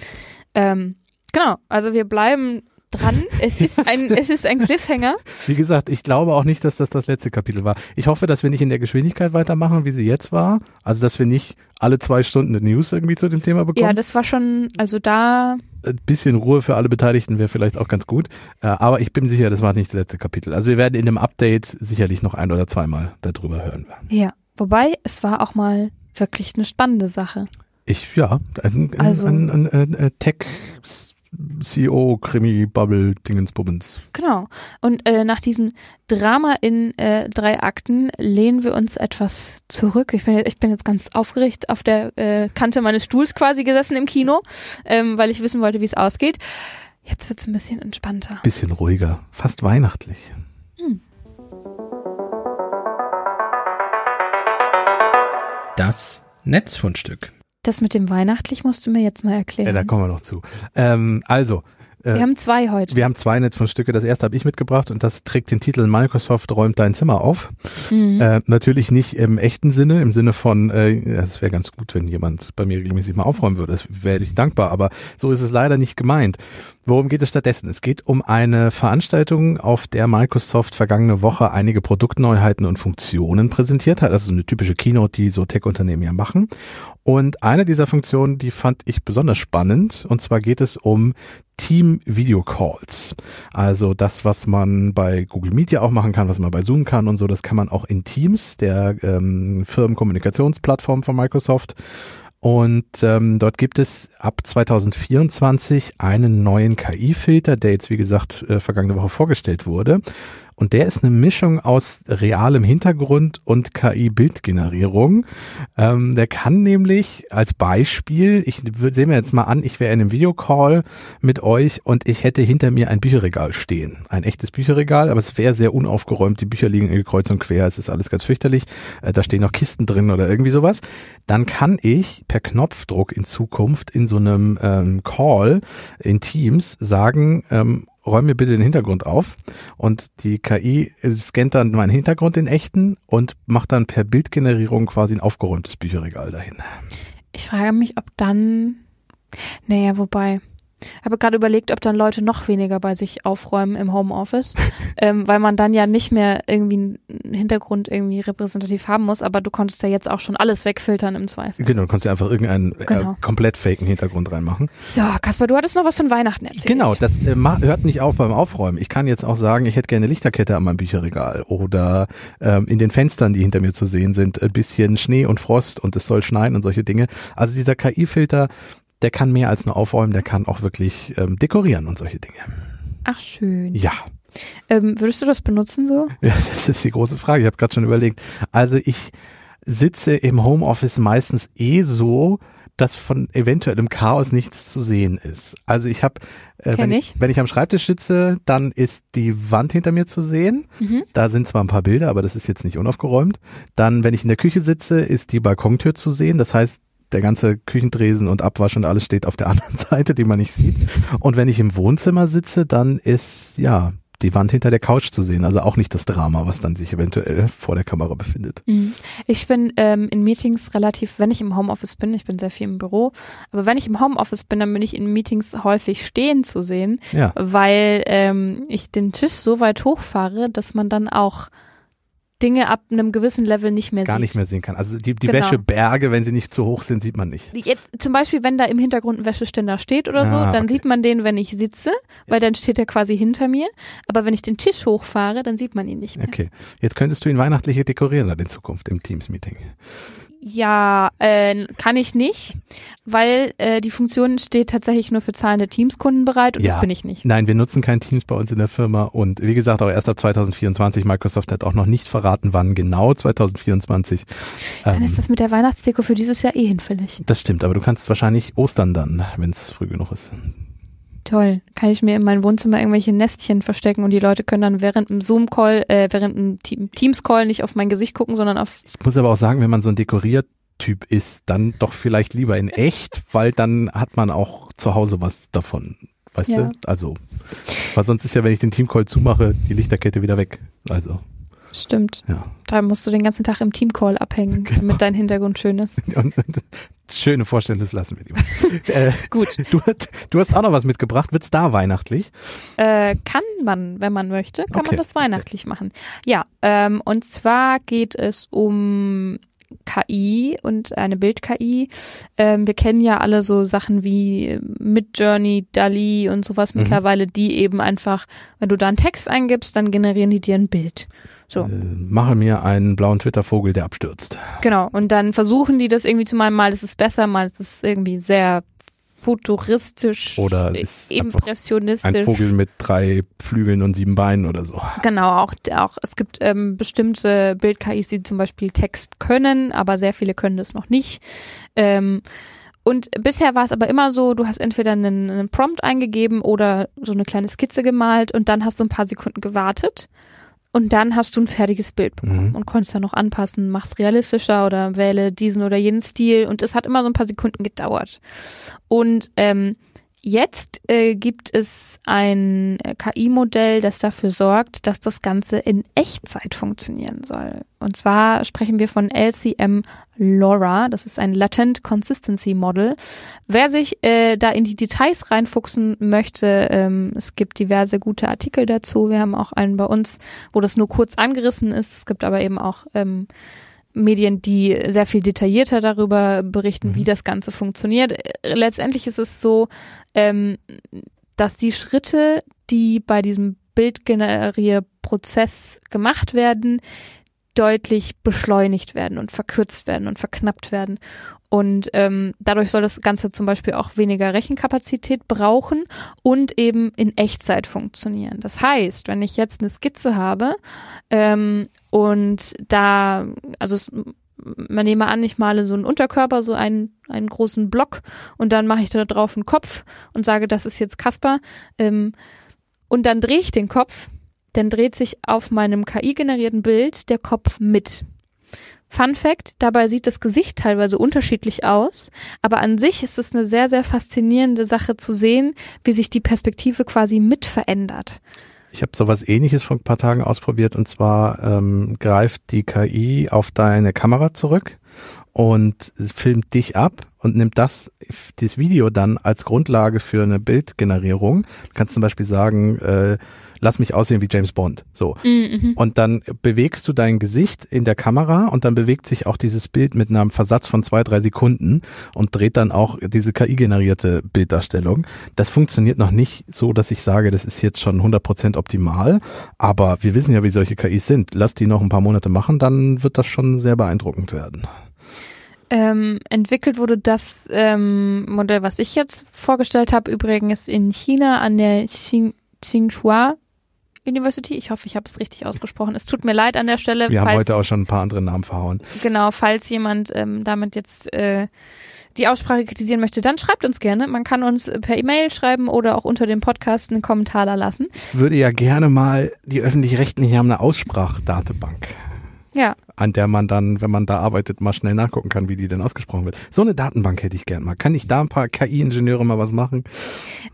Ähm, genau, also wir bleiben dran. Es ist ein, es ist ein Cliffhanger. Wie gesagt, ich glaube auch nicht, dass das das letzte Kapitel war. Ich hoffe, dass wir nicht in der Geschwindigkeit weitermachen, wie sie jetzt war. Also, dass wir nicht alle zwei Stunden eine News irgendwie zu dem Thema bekommen. Ja, das war schon, also da. Ein bisschen Ruhe für alle Beteiligten wäre vielleicht auch ganz gut. Äh, aber ich bin sicher, das war nicht das letzte Kapitel. Also wir werden in dem Update sicherlich noch ein oder zweimal darüber hören. Ja, wobei es war auch mal wirklich eine spannende Sache. Ich, ja, ein, also, ein, ein, ein, Tech CEO, Krimi, Bubble, Dingensbubbens. Genau. Und äh, nach diesem Drama in äh, drei Akten lehnen wir uns etwas zurück. Ich bin, ich bin jetzt ganz aufgeregt auf der äh, Kante meines Stuhls quasi gesessen im Kino, ähm, weil ich wissen wollte, wie es ausgeht. Jetzt wird es ein bisschen entspannter. Bisschen ruhiger, fast weihnachtlich. Hm. Das Netzfundstück. Das mit dem weihnachtlich musst du mir jetzt mal erklären. Ja, da kommen wir noch zu. Ähm, also. Äh, wir haben zwei heute. Wir haben zwei Netzfundstücke. Das erste habe ich mitgebracht und das trägt den Titel Microsoft räumt dein Zimmer auf. Mhm. Äh, natürlich nicht im echten Sinne, im Sinne von, äh, es wäre ganz gut, wenn jemand bei mir regelmäßig mal aufräumen würde. Das wäre ich dankbar, aber so ist es leider nicht gemeint. Worum geht es stattdessen? Es geht um eine Veranstaltung, auf der Microsoft vergangene Woche einige Produktneuheiten und Funktionen präsentiert hat. Also eine typische Keynote, die so Tech-Unternehmen ja machen. Und eine dieser Funktionen, die fand ich besonders spannend. Und zwar geht es um Team Video Calls. Also das, was man bei Google Meet ja auch machen kann, was man bei Zoom kann und so, das kann man auch in Teams, der ähm, Firmenkommunikationsplattform von Microsoft. Und ähm, dort gibt es ab 2024 einen neuen KI-Filter, der jetzt wie gesagt äh, vergangene Woche vorgestellt wurde. Und der ist eine Mischung aus realem Hintergrund und KI-Bildgenerierung. Ähm, der kann nämlich als Beispiel, ich sehe mir jetzt mal an, ich wäre in einem Videocall mit euch und ich hätte hinter mir ein Bücherregal stehen. Ein echtes Bücherregal, aber es wäre sehr unaufgeräumt. Die Bücher liegen kreuz und quer. Es ist alles ganz fürchterlich. Äh, da stehen noch Kisten drin oder irgendwie sowas. Dann kann ich per Knopfdruck in Zukunft in so einem ähm, Call in Teams sagen, ähm, räum mir bitte den Hintergrund auf und die KI scannt dann meinen Hintergrund in echten und macht dann per Bildgenerierung quasi ein aufgeräumtes Bücherregal dahin. Ich frage mich, ob dann, naja, wobei, habe gerade überlegt, ob dann Leute noch weniger bei sich aufräumen im Homeoffice, ähm, weil man dann ja nicht mehr irgendwie einen Hintergrund irgendwie repräsentativ haben muss, aber du konntest ja jetzt auch schon alles wegfiltern im Zweifel. Genau, du konntest ja einfach irgendeinen äh, genau. äh, komplett faken Hintergrund reinmachen. So, Kaspar, du hattest noch was von Weihnachten erzählt. Genau, das äh, hört nicht auf beim Aufräumen. Ich kann jetzt auch sagen, ich hätte gerne Lichterkette an meinem Bücherregal oder ähm, in den Fenstern, die hinter mir zu sehen sind, ein bisschen Schnee und Frost und es soll schneien und solche Dinge. Also dieser KI-Filter der kann mehr als nur aufräumen, der kann auch wirklich ähm, dekorieren und solche Dinge. Ach schön. Ja. Ähm, würdest du das benutzen so? Ja, das ist die große Frage. Ich habe gerade schon überlegt. Also ich sitze im Homeoffice meistens eh so, dass von eventuellem Chaos nichts zu sehen ist. Also ich habe, äh, wenn ich. wenn ich am Schreibtisch sitze, dann ist die Wand hinter mir zu sehen. Mhm. Da sind zwar ein paar Bilder, aber das ist jetzt nicht unaufgeräumt. Dann, wenn ich in der Küche sitze, ist die Balkontür zu sehen. Das heißt, der ganze Küchendresen und Abwasch und alles steht auf der anderen Seite, die man nicht sieht. Und wenn ich im Wohnzimmer sitze, dann ist, ja, die Wand hinter der Couch zu sehen. Also auch nicht das Drama, was dann sich eventuell vor der Kamera befindet. Mhm. Ich bin ähm, in Meetings relativ, wenn ich im Homeoffice bin, ich bin sehr viel im Büro, aber wenn ich im Homeoffice bin, dann bin ich in Meetings häufig stehen zu sehen, ja. weil ähm, ich den Tisch so weit hochfahre, dass man dann auch Dinge ab einem gewissen Level nicht mehr Gar sieht. nicht mehr sehen kann. Also die, die genau. Wäscheberge, wenn sie nicht zu hoch sind, sieht man nicht. Jetzt zum Beispiel, wenn da im Hintergrund ein Wäscheständer steht oder so, ah, dann okay. sieht man den, wenn ich sitze, weil dann steht er quasi hinter mir. Aber wenn ich den Tisch hochfahre, dann sieht man ihn nicht mehr. Okay. Jetzt könntest du ihn weihnachtlich dekorieren dann in Zukunft im Teams-Meeting. Ja, äh, kann ich nicht, weil äh, die Funktion steht tatsächlich nur für zahlende Teams-Kunden bereit und ja. das bin ich nicht. Nein, wir nutzen kein Teams bei uns in der Firma und wie gesagt auch erst ab 2024. Microsoft hat auch noch nicht verraten, wann genau 2024. Dann ähm, ist das mit der Weihnachtsdeko für dieses Jahr eh hinfällig. Das stimmt, aber du kannst wahrscheinlich Ostern dann, wenn es früh genug ist. Toll. Kann ich mir in mein Wohnzimmer irgendwelche Nestchen verstecken und die Leute können dann während einem Zoom-Call, äh, während einem Teams-Call nicht auf mein Gesicht gucken, sondern auf. Ich muss aber auch sagen, wenn man so ein Dekoriertyp ist, dann doch vielleicht lieber in echt, weil dann hat man auch zu Hause was davon. Weißt ja. du? Also, weil sonst ist ja, wenn ich den Team-Call zumache, die Lichterkette wieder weg. Also. Stimmt. Ja. Da musst du den ganzen Tag im Teamcall abhängen, genau. damit dein Hintergrund schön ist. Schöne Vorstellung, das lassen wir lieber. äh, Gut. Du, hast- du hast auch noch was mitgebracht. Wird's da weihnachtlich? Äh, kann man, wenn man möchte, kann Okay, man das weihnachtlich machen. Ja, ähm, und zwar geht es um KI und eine Bild-KI. Ähm, wir kennen ja alle so Sachen wie Midjourney, DALI und sowas Mhm. mittlerweile, die eben einfach, wenn du da einen Text eingibst, dann generieren die dir ein Bild. So. Äh, mache mir einen blauen Twittervogel, der abstürzt. Genau, und dann versuchen die das irgendwie zu malen, mal ist es besser, mal ist es irgendwie sehr futuristisch, Oder ist einfach impressionistisch. Ein Vogel mit drei Flügeln und sieben Beinen oder so. Genau, auch, auch es gibt ähm, bestimmte Bild-KIs, die zum Beispiel Text können, aber sehr viele können das noch nicht. Ähm, und bisher war es aber immer so, du hast entweder einen, einen Prompt eingegeben oder so eine kleine Skizze gemalt und dann hast du ein paar Sekunden gewartet und dann hast du ein fertiges Bild bekommen Mhm. und konntest dann noch anpassen, mach's realistischer oder wähle diesen oder jenen Stil und es hat immer so ein paar Sekunden gedauert. Und ähm, jetzt äh, gibt es ein äh, KI-Modell, das dafür sorgt, dass das Ganze in Echtzeit funktionieren soll. Und zwar sprechen wir von LCM LoRa. Das ist ein Latent Consistency Model. Wer sich äh, da in die Details reinfuchsen möchte, ähm, es gibt diverse gute Artikel dazu. Wir haben auch einen bei uns, wo das nur kurz angerissen ist. Es gibt aber eben auch ähm, Medien, die sehr viel detaillierter darüber berichten, wie das Ganze funktioniert. Äh, Letztendlich ist es so, ähm, dass die Schritte, die bei diesem Bildgenerierprozess gemacht werden, deutlich beschleunigt werden und verkürzt werden und verknappt werden. Und ähm, dadurch soll das Ganze zum Beispiel auch weniger Rechenkapazität brauchen und eben in Echtzeit funktionieren. Das heißt, wenn ich jetzt eine Skizze habe ähm, und da, also es, man nehme an, ich male so einen Unterkörper, so einen, einen großen Block und dann mache ich da drauf einen Kopf und sage, das ist jetzt Kasper. Ähm, und dann drehe ich den Kopf, dann dreht sich auf meinem KI-generierten Bild der Kopf mit. Fun Fact, dabei sieht das Gesicht teilweise unterschiedlich aus, aber an sich ist es eine sehr, sehr faszinierende Sache zu sehen, wie sich die Perspektive quasi mit verändert. Ich habe sowas ähnliches vor ein paar Tagen ausprobiert und zwar ähm, greift die KI auf deine Kamera zurück und filmt dich ab und nimmt das, das Video dann als Grundlage für eine Bildgenerierung. Du kannst zum Beispiel sagen, äh, lass mich aussehen wie James Bond. So. Mhm. Und dann bewegst du dein Gesicht in der Kamera und dann bewegt sich auch dieses Bild mit einem Versatz von zwei, drei Sekunden und dreht dann auch diese KI-generierte Bilddarstellung. Das funktioniert noch nicht so, dass ich sage, das ist jetzt schon 100% optimal, aber wir wissen ja, wie solche KIs sind. Lass die noch ein paar Monate machen, dann wird das schon sehr beeindruckend werden. Ähm, entwickelt wurde das ähm, Modell, was ich jetzt vorgestellt habe, übrigens in China an der Tsin- Tsinghua University. Ich hoffe, ich habe es richtig ausgesprochen. Es tut mir leid an der Stelle. Wir haben heute auch schon ein paar andere Namen verhauen. genau, falls jemand ähm, damit jetzt äh, die Aussprache kritisieren möchte, dann schreibt uns gerne. Man kann uns per E-Mail schreiben oder auch unter dem Podcast einen Kommentar da lassen. Ich würde ja gerne mal, die öffentlich-rechtlichen haben eine Aussprachdatenbank. Ja, an der man dann, wenn man da arbeitet, mal schnell nachgucken kann, wie die denn ausgesprochen wird. So eine Datenbank hätte ich gern mal. Kann ich da ein paar KI-Ingenieure mal was machen?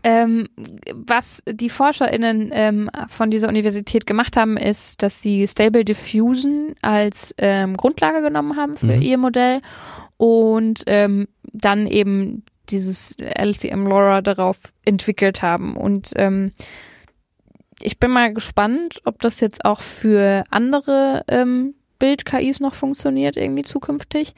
Ähm, was die ForscherInnen ähm, von dieser Universität gemacht haben, ist, dass sie Stable Diffusion als ähm, Grundlage genommen haben für Mhm. ihr Modell und ähm, dann eben dieses LCM LoRa darauf entwickelt haben. Und ähm, ich bin mal gespannt, ob das jetzt auch für andere ähm, Bild-KIs noch funktioniert, irgendwie zukünftig.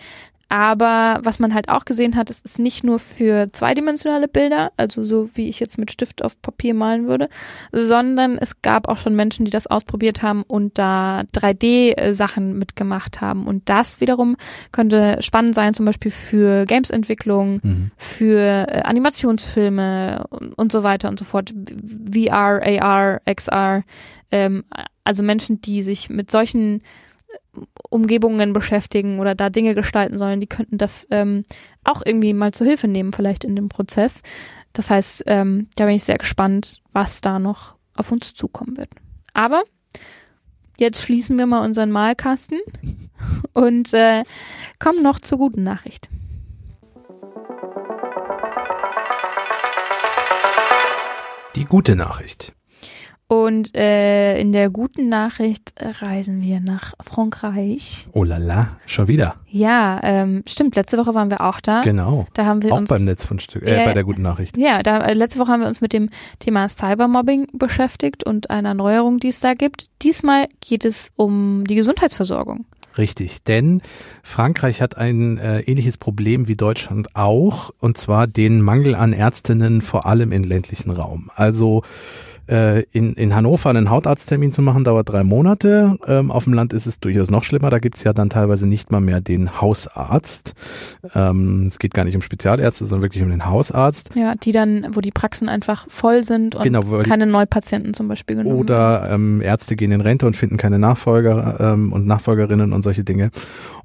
Aber was man halt auch gesehen hat, es ist nicht nur für zweidimensionale Bilder, also so wie ich jetzt mit Stift auf Papier malen würde, sondern es gab auch schon Menschen, die das ausprobiert haben und da 3D-Sachen mitgemacht haben. Und das wiederum könnte spannend sein, zum Beispiel für Games-Entwicklung, Mhm. für äh, Animationsfilme und, und so weiter und so fort. VR, AR, XR. Ähm, also Menschen, die sich mit solchen äh, Umgebungen beschäftigen oder da Dinge gestalten sollen, die könnten das ähm, auch irgendwie mal zur Hilfe nehmen, vielleicht in dem Prozess. Das heißt, ähm, da bin ich sehr gespannt, was da noch auf uns zukommen wird. Aber jetzt schließen wir mal unseren Malkasten und äh, kommen noch zur guten Nachricht. Die gute Nachricht. Und äh, in der guten Nachricht reisen wir nach Frankreich. Oh la la, schon wieder. Ja, ähm, stimmt. Letzte Woche waren wir auch da. Genau. Da haben wir Auch uns beim Netzfundstück, äh, Ja, bei der guten Nachricht. Ja, da, äh, letzte Woche haben wir uns mit dem Thema Cybermobbing beschäftigt und einer Neuerung, die es da gibt. Diesmal geht es um die Gesundheitsversorgung. Richtig, denn Frankreich hat ein äh, ähnliches Problem wie Deutschland auch, und zwar den Mangel an Ärztinnen vor allem im ländlichen Raum. Also äh, in, in Hannover einen Hautarzttermin zu machen, dauert drei Monate. Ähm, auf dem Land ist es durchaus noch schlimmer. Da gibt's ja dann teilweise nicht mal mehr den Hausarzt. Ähm, es geht gar nicht um Spezialärzte, sondern wirklich um den Hausarzt. Ja, die dann, wo die Praxen einfach voll sind und Genau, keine Neupatienten zum Beispiel genommen. Oder ähm, Ärzte gehen in Rente und finden keine Nachfolger ähm, und Nachfolgerinnen und solche Dinge.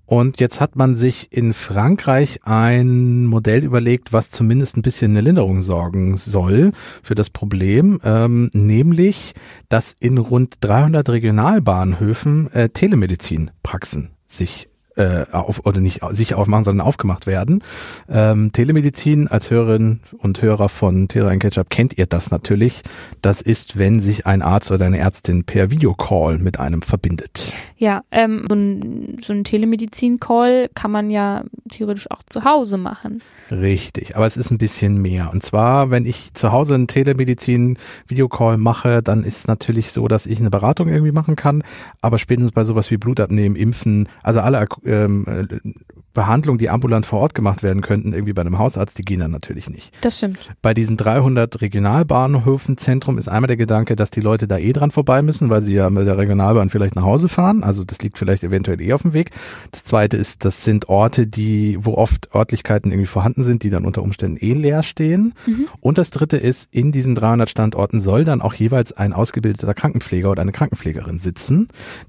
Und jetzt hat man sich in Frankreich ein Modell überlegt, was zumindest ein bisschen eine Linderung sorgen soll für das Problem, ähm, nämlich, dass in rund 300 Regionalbahnhöfen äh, Telemedizinpraxen sich äh, auf oder nicht sich aufmachen, sondern aufgemacht werden. Ähm, Telemedizin als Hörerin und Hörer von Terra in Ketchup kennt ihr das natürlich. Das ist, wenn sich ein Arzt oder eine Ärztin per Videocall mit einem verbindet. Ja, ähm, so ein, so ein Telemedizin-Call kann man ja theoretisch auch zu Hause machen. Richtig, aber es ist ein bisschen mehr. Und zwar, wenn ich zu Hause einen Telemedizin-Videocall mache, dann ist es natürlich so, dass ich eine Beratung irgendwie machen kann. Aber spätestens bei sowas wie Blutabnehmen, Impfen, also alle ähm, äh, Behandlungen, die ambulant vor Ort gemacht werden könnten, irgendwie bei einem Hausarzt, die gehen dann natürlich nicht. Das stimmt. Bei diesen 300 Regionalbahnhöfen-Zentrum ist einmal der Gedanke, dass die Leute da eh dran vorbei müssen, weil sie ja mit der Regionalbahn vielleicht nach Hause fahren. Also das liegt vielleicht eventuell eh auf dem Weg. Das zweite ist, das sind Orte, die, wo oft Örtlichkeiten irgendwie vorhanden sind, die dann unter Umständen eh leer stehen. Und das dritte ist, in diesen 300 Standorten soll dann auch jeweils ein ausgebildeter Krankenpfleger oder eine Krankenpflegerin sitzen,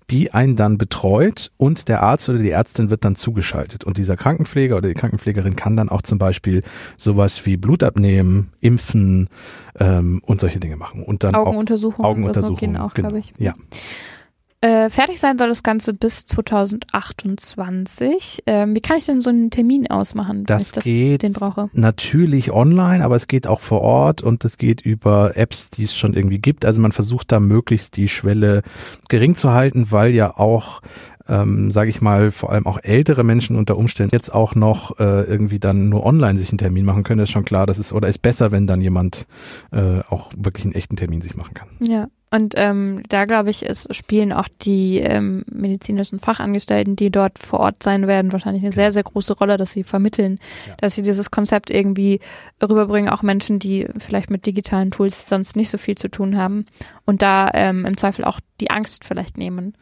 die einen dann betreut und der Arzt oder die Ärztin wird dann zugeschaltet. Und dieser Krankenpfleger oder die Krankenpflegerin kann dann auch zum Beispiel sowas wie Blut abnehmen, impfen ähm, und solche Dinge machen. Und dann auch Augenuntersuchungen. Augenuntersuchungen. auch, genau. ich. Ja. Äh, fertig sein soll das Ganze bis 2028. Ähm, wie kann ich denn so einen Termin ausmachen, wenn Das ich das, geht den brauche? natürlich online, aber es geht auch vor Ort und es geht über Apps, die es schon irgendwie gibt. Also man versucht da möglichst die Schwelle gering zu halten, weil ja auch ähm, sage ich mal, vor allem auch ältere Menschen unter Umständen jetzt auch noch äh, irgendwie dann nur online sich einen Termin machen können, ist schon klar, das ist oder ist besser, wenn dann jemand äh, auch wirklich einen echten Termin sich machen kann. Ja. Und ähm, da glaube ich, es spielen auch die ähm, medizinischen Fachangestellten, die dort vor Ort sein werden, wahrscheinlich eine sehr, sehr große Rolle, dass sie vermitteln, Ja. dass sie dieses Konzept irgendwie rüberbringen, auch Menschen, die vielleicht mit digitalen Tools sonst nicht so viel zu tun haben und da ähm, im Zweifel auch die Angst vielleicht nehmen.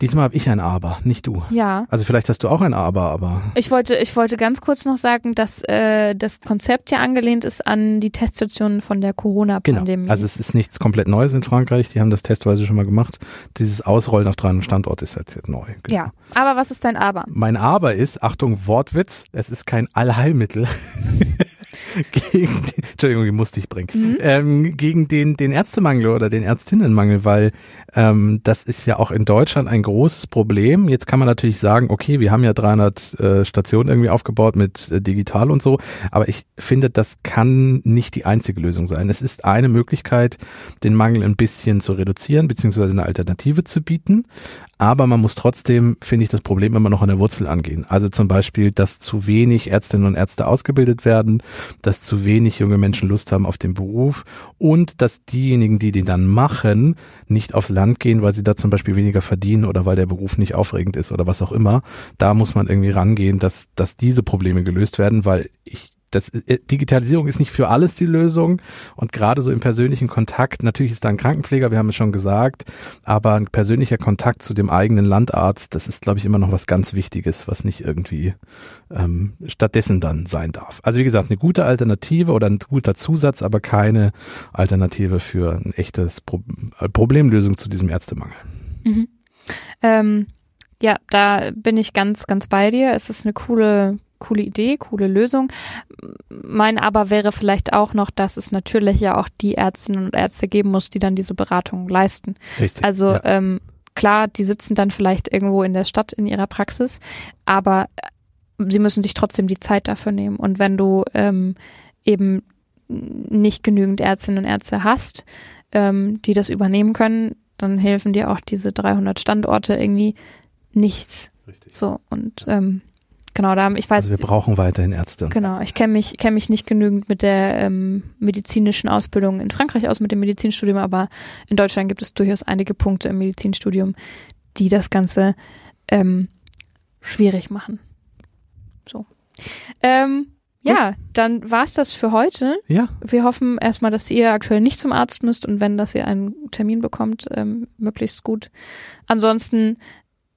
Diesmal habe ich ein Aber, nicht du. Ja. Also vielleicht hast du auch ein Aber, aber Ich wollte, ich wollte ganz kurz noch sagen, dass äh, das Konzept ja angelehnt ist an die Teststationen von der Genau. Corona-Pandemie. Also es ist nichts komplett Neues in Frankreich. Die haben das testweise schon mal gemacht. Dieses Ausrollen auf 300 Standorte ist halt jetzt neu. Genau. ja. Aber was ist dein Aber? Mein Aber ist, Achtung, Wortwitz, es ist kein Allheilmittel. gegen, Entschuldigung, die musste ich bringen. Mhm. Ähm, gegen den, den Ärztemangel oder den Ärztinnenmangel, weil ähm, das ist ja auch in Deutschland ein großes Problem. Jetzt kann man natürlich sagen, okay, wir haben ja 300 äh, Stationen irgendwie aufgebaut mit äh, digital und so, aber ich finde, das kann nicht die einzige Lösung sein. Es ist eine Möglichkeit, den Mangel ein bisschen zu reduzieren, beziehungsweise eine Alternative zu bieten. Aber man muss trotzdem, finde ich, das Problem immer noch an der Wurzel angehen. Also zum Beispiel, dass zu wenig Ärztinnen und Ärzte ausgebildet werden, dass zu wenig junge Menschen Lust haben auf den Beruf und dass diejenigen, die den dann machen, nicht aufs Land gehen, weil sie da zum Beispiel weniger verdienen oder weil der Beruf nicht aufregend ist oder was auch immer. Da muss man irgendwie rangehen, dass, dass diese Probleme gelöst werden, weil ich das, äh, Digitalisierung ist nicht für alles die Lösung und gerade so im persönlichen Kontakt, natürlich ist da ein Krankenpfleger, wir haben es schon gesagt, aber ein persönlicher Kontakt zu dem eigenen Landarzt, das ist, glaube ich, immer noch was ganz Wichtiges, was nicht irgendwie ähm, stattdessen dann sein darf. Also wie gesagt, eine gute Alternative oder ein guter Zusatz, aber keine Alternative für ein echtes Pro äh, Problemlösung zu diesem Ärztemangel. Mhm. Ähm, ja, da bin ich ganz, ganz bei dir. Es ist eine coole, coole Idee, coole Lösung. Mein Aber wäre vielleicht auch noch, dass es natürlich ja auch die Ärztinnen und Ärzte geben muss, die dann diese Beratung leisten. Richtig. Also ja. ähm, klar, die sitzen dann vielleicht irgendwo in der Stadt in ihrer Praxis, aber sie müssen sich trotzdem die Zeit dafür nehmen. Und wenn du ähm, eben nicht genügend Ärztinnen und Ärzte hast, ähm, die das übernehmen können, dann helfen dir auch diese 300 Standorte irgendwie nichts. Richtig. So und ähm, genau da ich weiß Also wir brauchen weiterhin Ärzte. Genau, ich kenne mich, kenn mich nicht genügend mit der ähm, medizinischen Ausbildung in Frankreich aus, mit dem Medizinstudium, aber in Deutschland gibt es durchaus einige Punkte im Medizinstudium, die das Ganze ähm, schwierig machen. So. Ähm, ja, dann war's das für heute. Ja, Wir hoffen erstmal, dass ihr aktuell nicht zum Arzt müsst und wenn, dass ihr einen Termin bekommt, ähm, möglichst gut. Ansonsten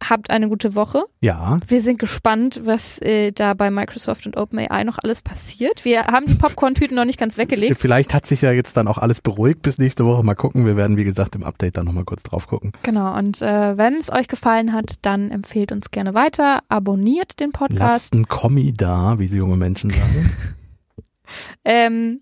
habt eine gute Woche. ja. Wir sind gespannt, was äh, da bei Microsoft und OpenAI noch alles passiert. Wir haben die Popcorn-Tüten noch nicht ganz weggelegt. Vielleicht hat sich ja jetzt dann auch alles beruhigt bis nächste Woche. Mal gucken. Wir werden, wie gesagt, im Update dann nochmal kurz drauf gucken. Genau, und äh, wenn es euch gefallen hat, dann empfehlt uns gerne weiter, abonniert den Podcast. Lasst ein Kommi da, wie sie junge Menschen sagen. Ähm,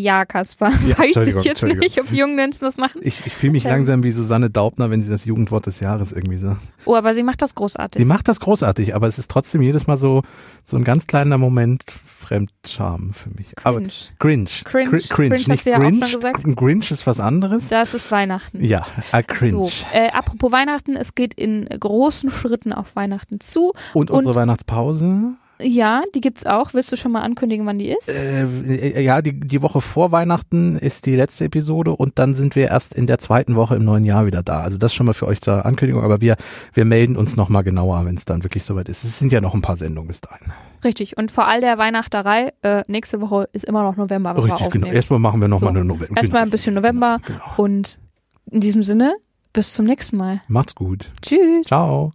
ja, Kaspar, Ja, weiß ich jetzt nicht, ob junge Menschen das machen. Ich, ich fühle mich Ähm. langsam wie Susanne Daubner, wenn sie das Jugendwort des Jahres irgendwie sagt. Oh, aber sie macht das großartig. Sie macht das großartig, aber es ist trotzdem jedes Mal so, so ein ganz kleiner Moment Fremdscham für mich. Aber Cringe. Grinch. Cringe. Cringe, Cringe hat nicht ja Grinch. Grinch ist was anderes. Das ist Weihnachten. Ja, ah, Cringe. So, äh, apropos Weihnachten, es geht in großen Schritten auf Weihnachten zu. Und unsere Weihnachtspause? Ja, die gibt's auch. Willst du schon mal ankündigen, wann die ist? Äh, ja, die, die Woche vor Weihnachten ist die letzte Episode und dann sind wir erst in der zweiten Woche im neuen Jahr wieder da. Also das schon mal für euch zur Ankündigung, aber wir, wir melden uns nochmal genauer, wenn es dann wirklich soweit ist. Es sind ja noch ein paar Sendungen bis dahin. Richtig. Und vor all der Weihnachterei, äh, nächste Woche ist immer noch November. Richtig, genau. Erstmal machen wir nochmal So, eine November. Erstmal ein bisschen November Genau. und in diesem Sinne, bis zum nächsten Mal. Macht's gut. Tschüss. Ciao.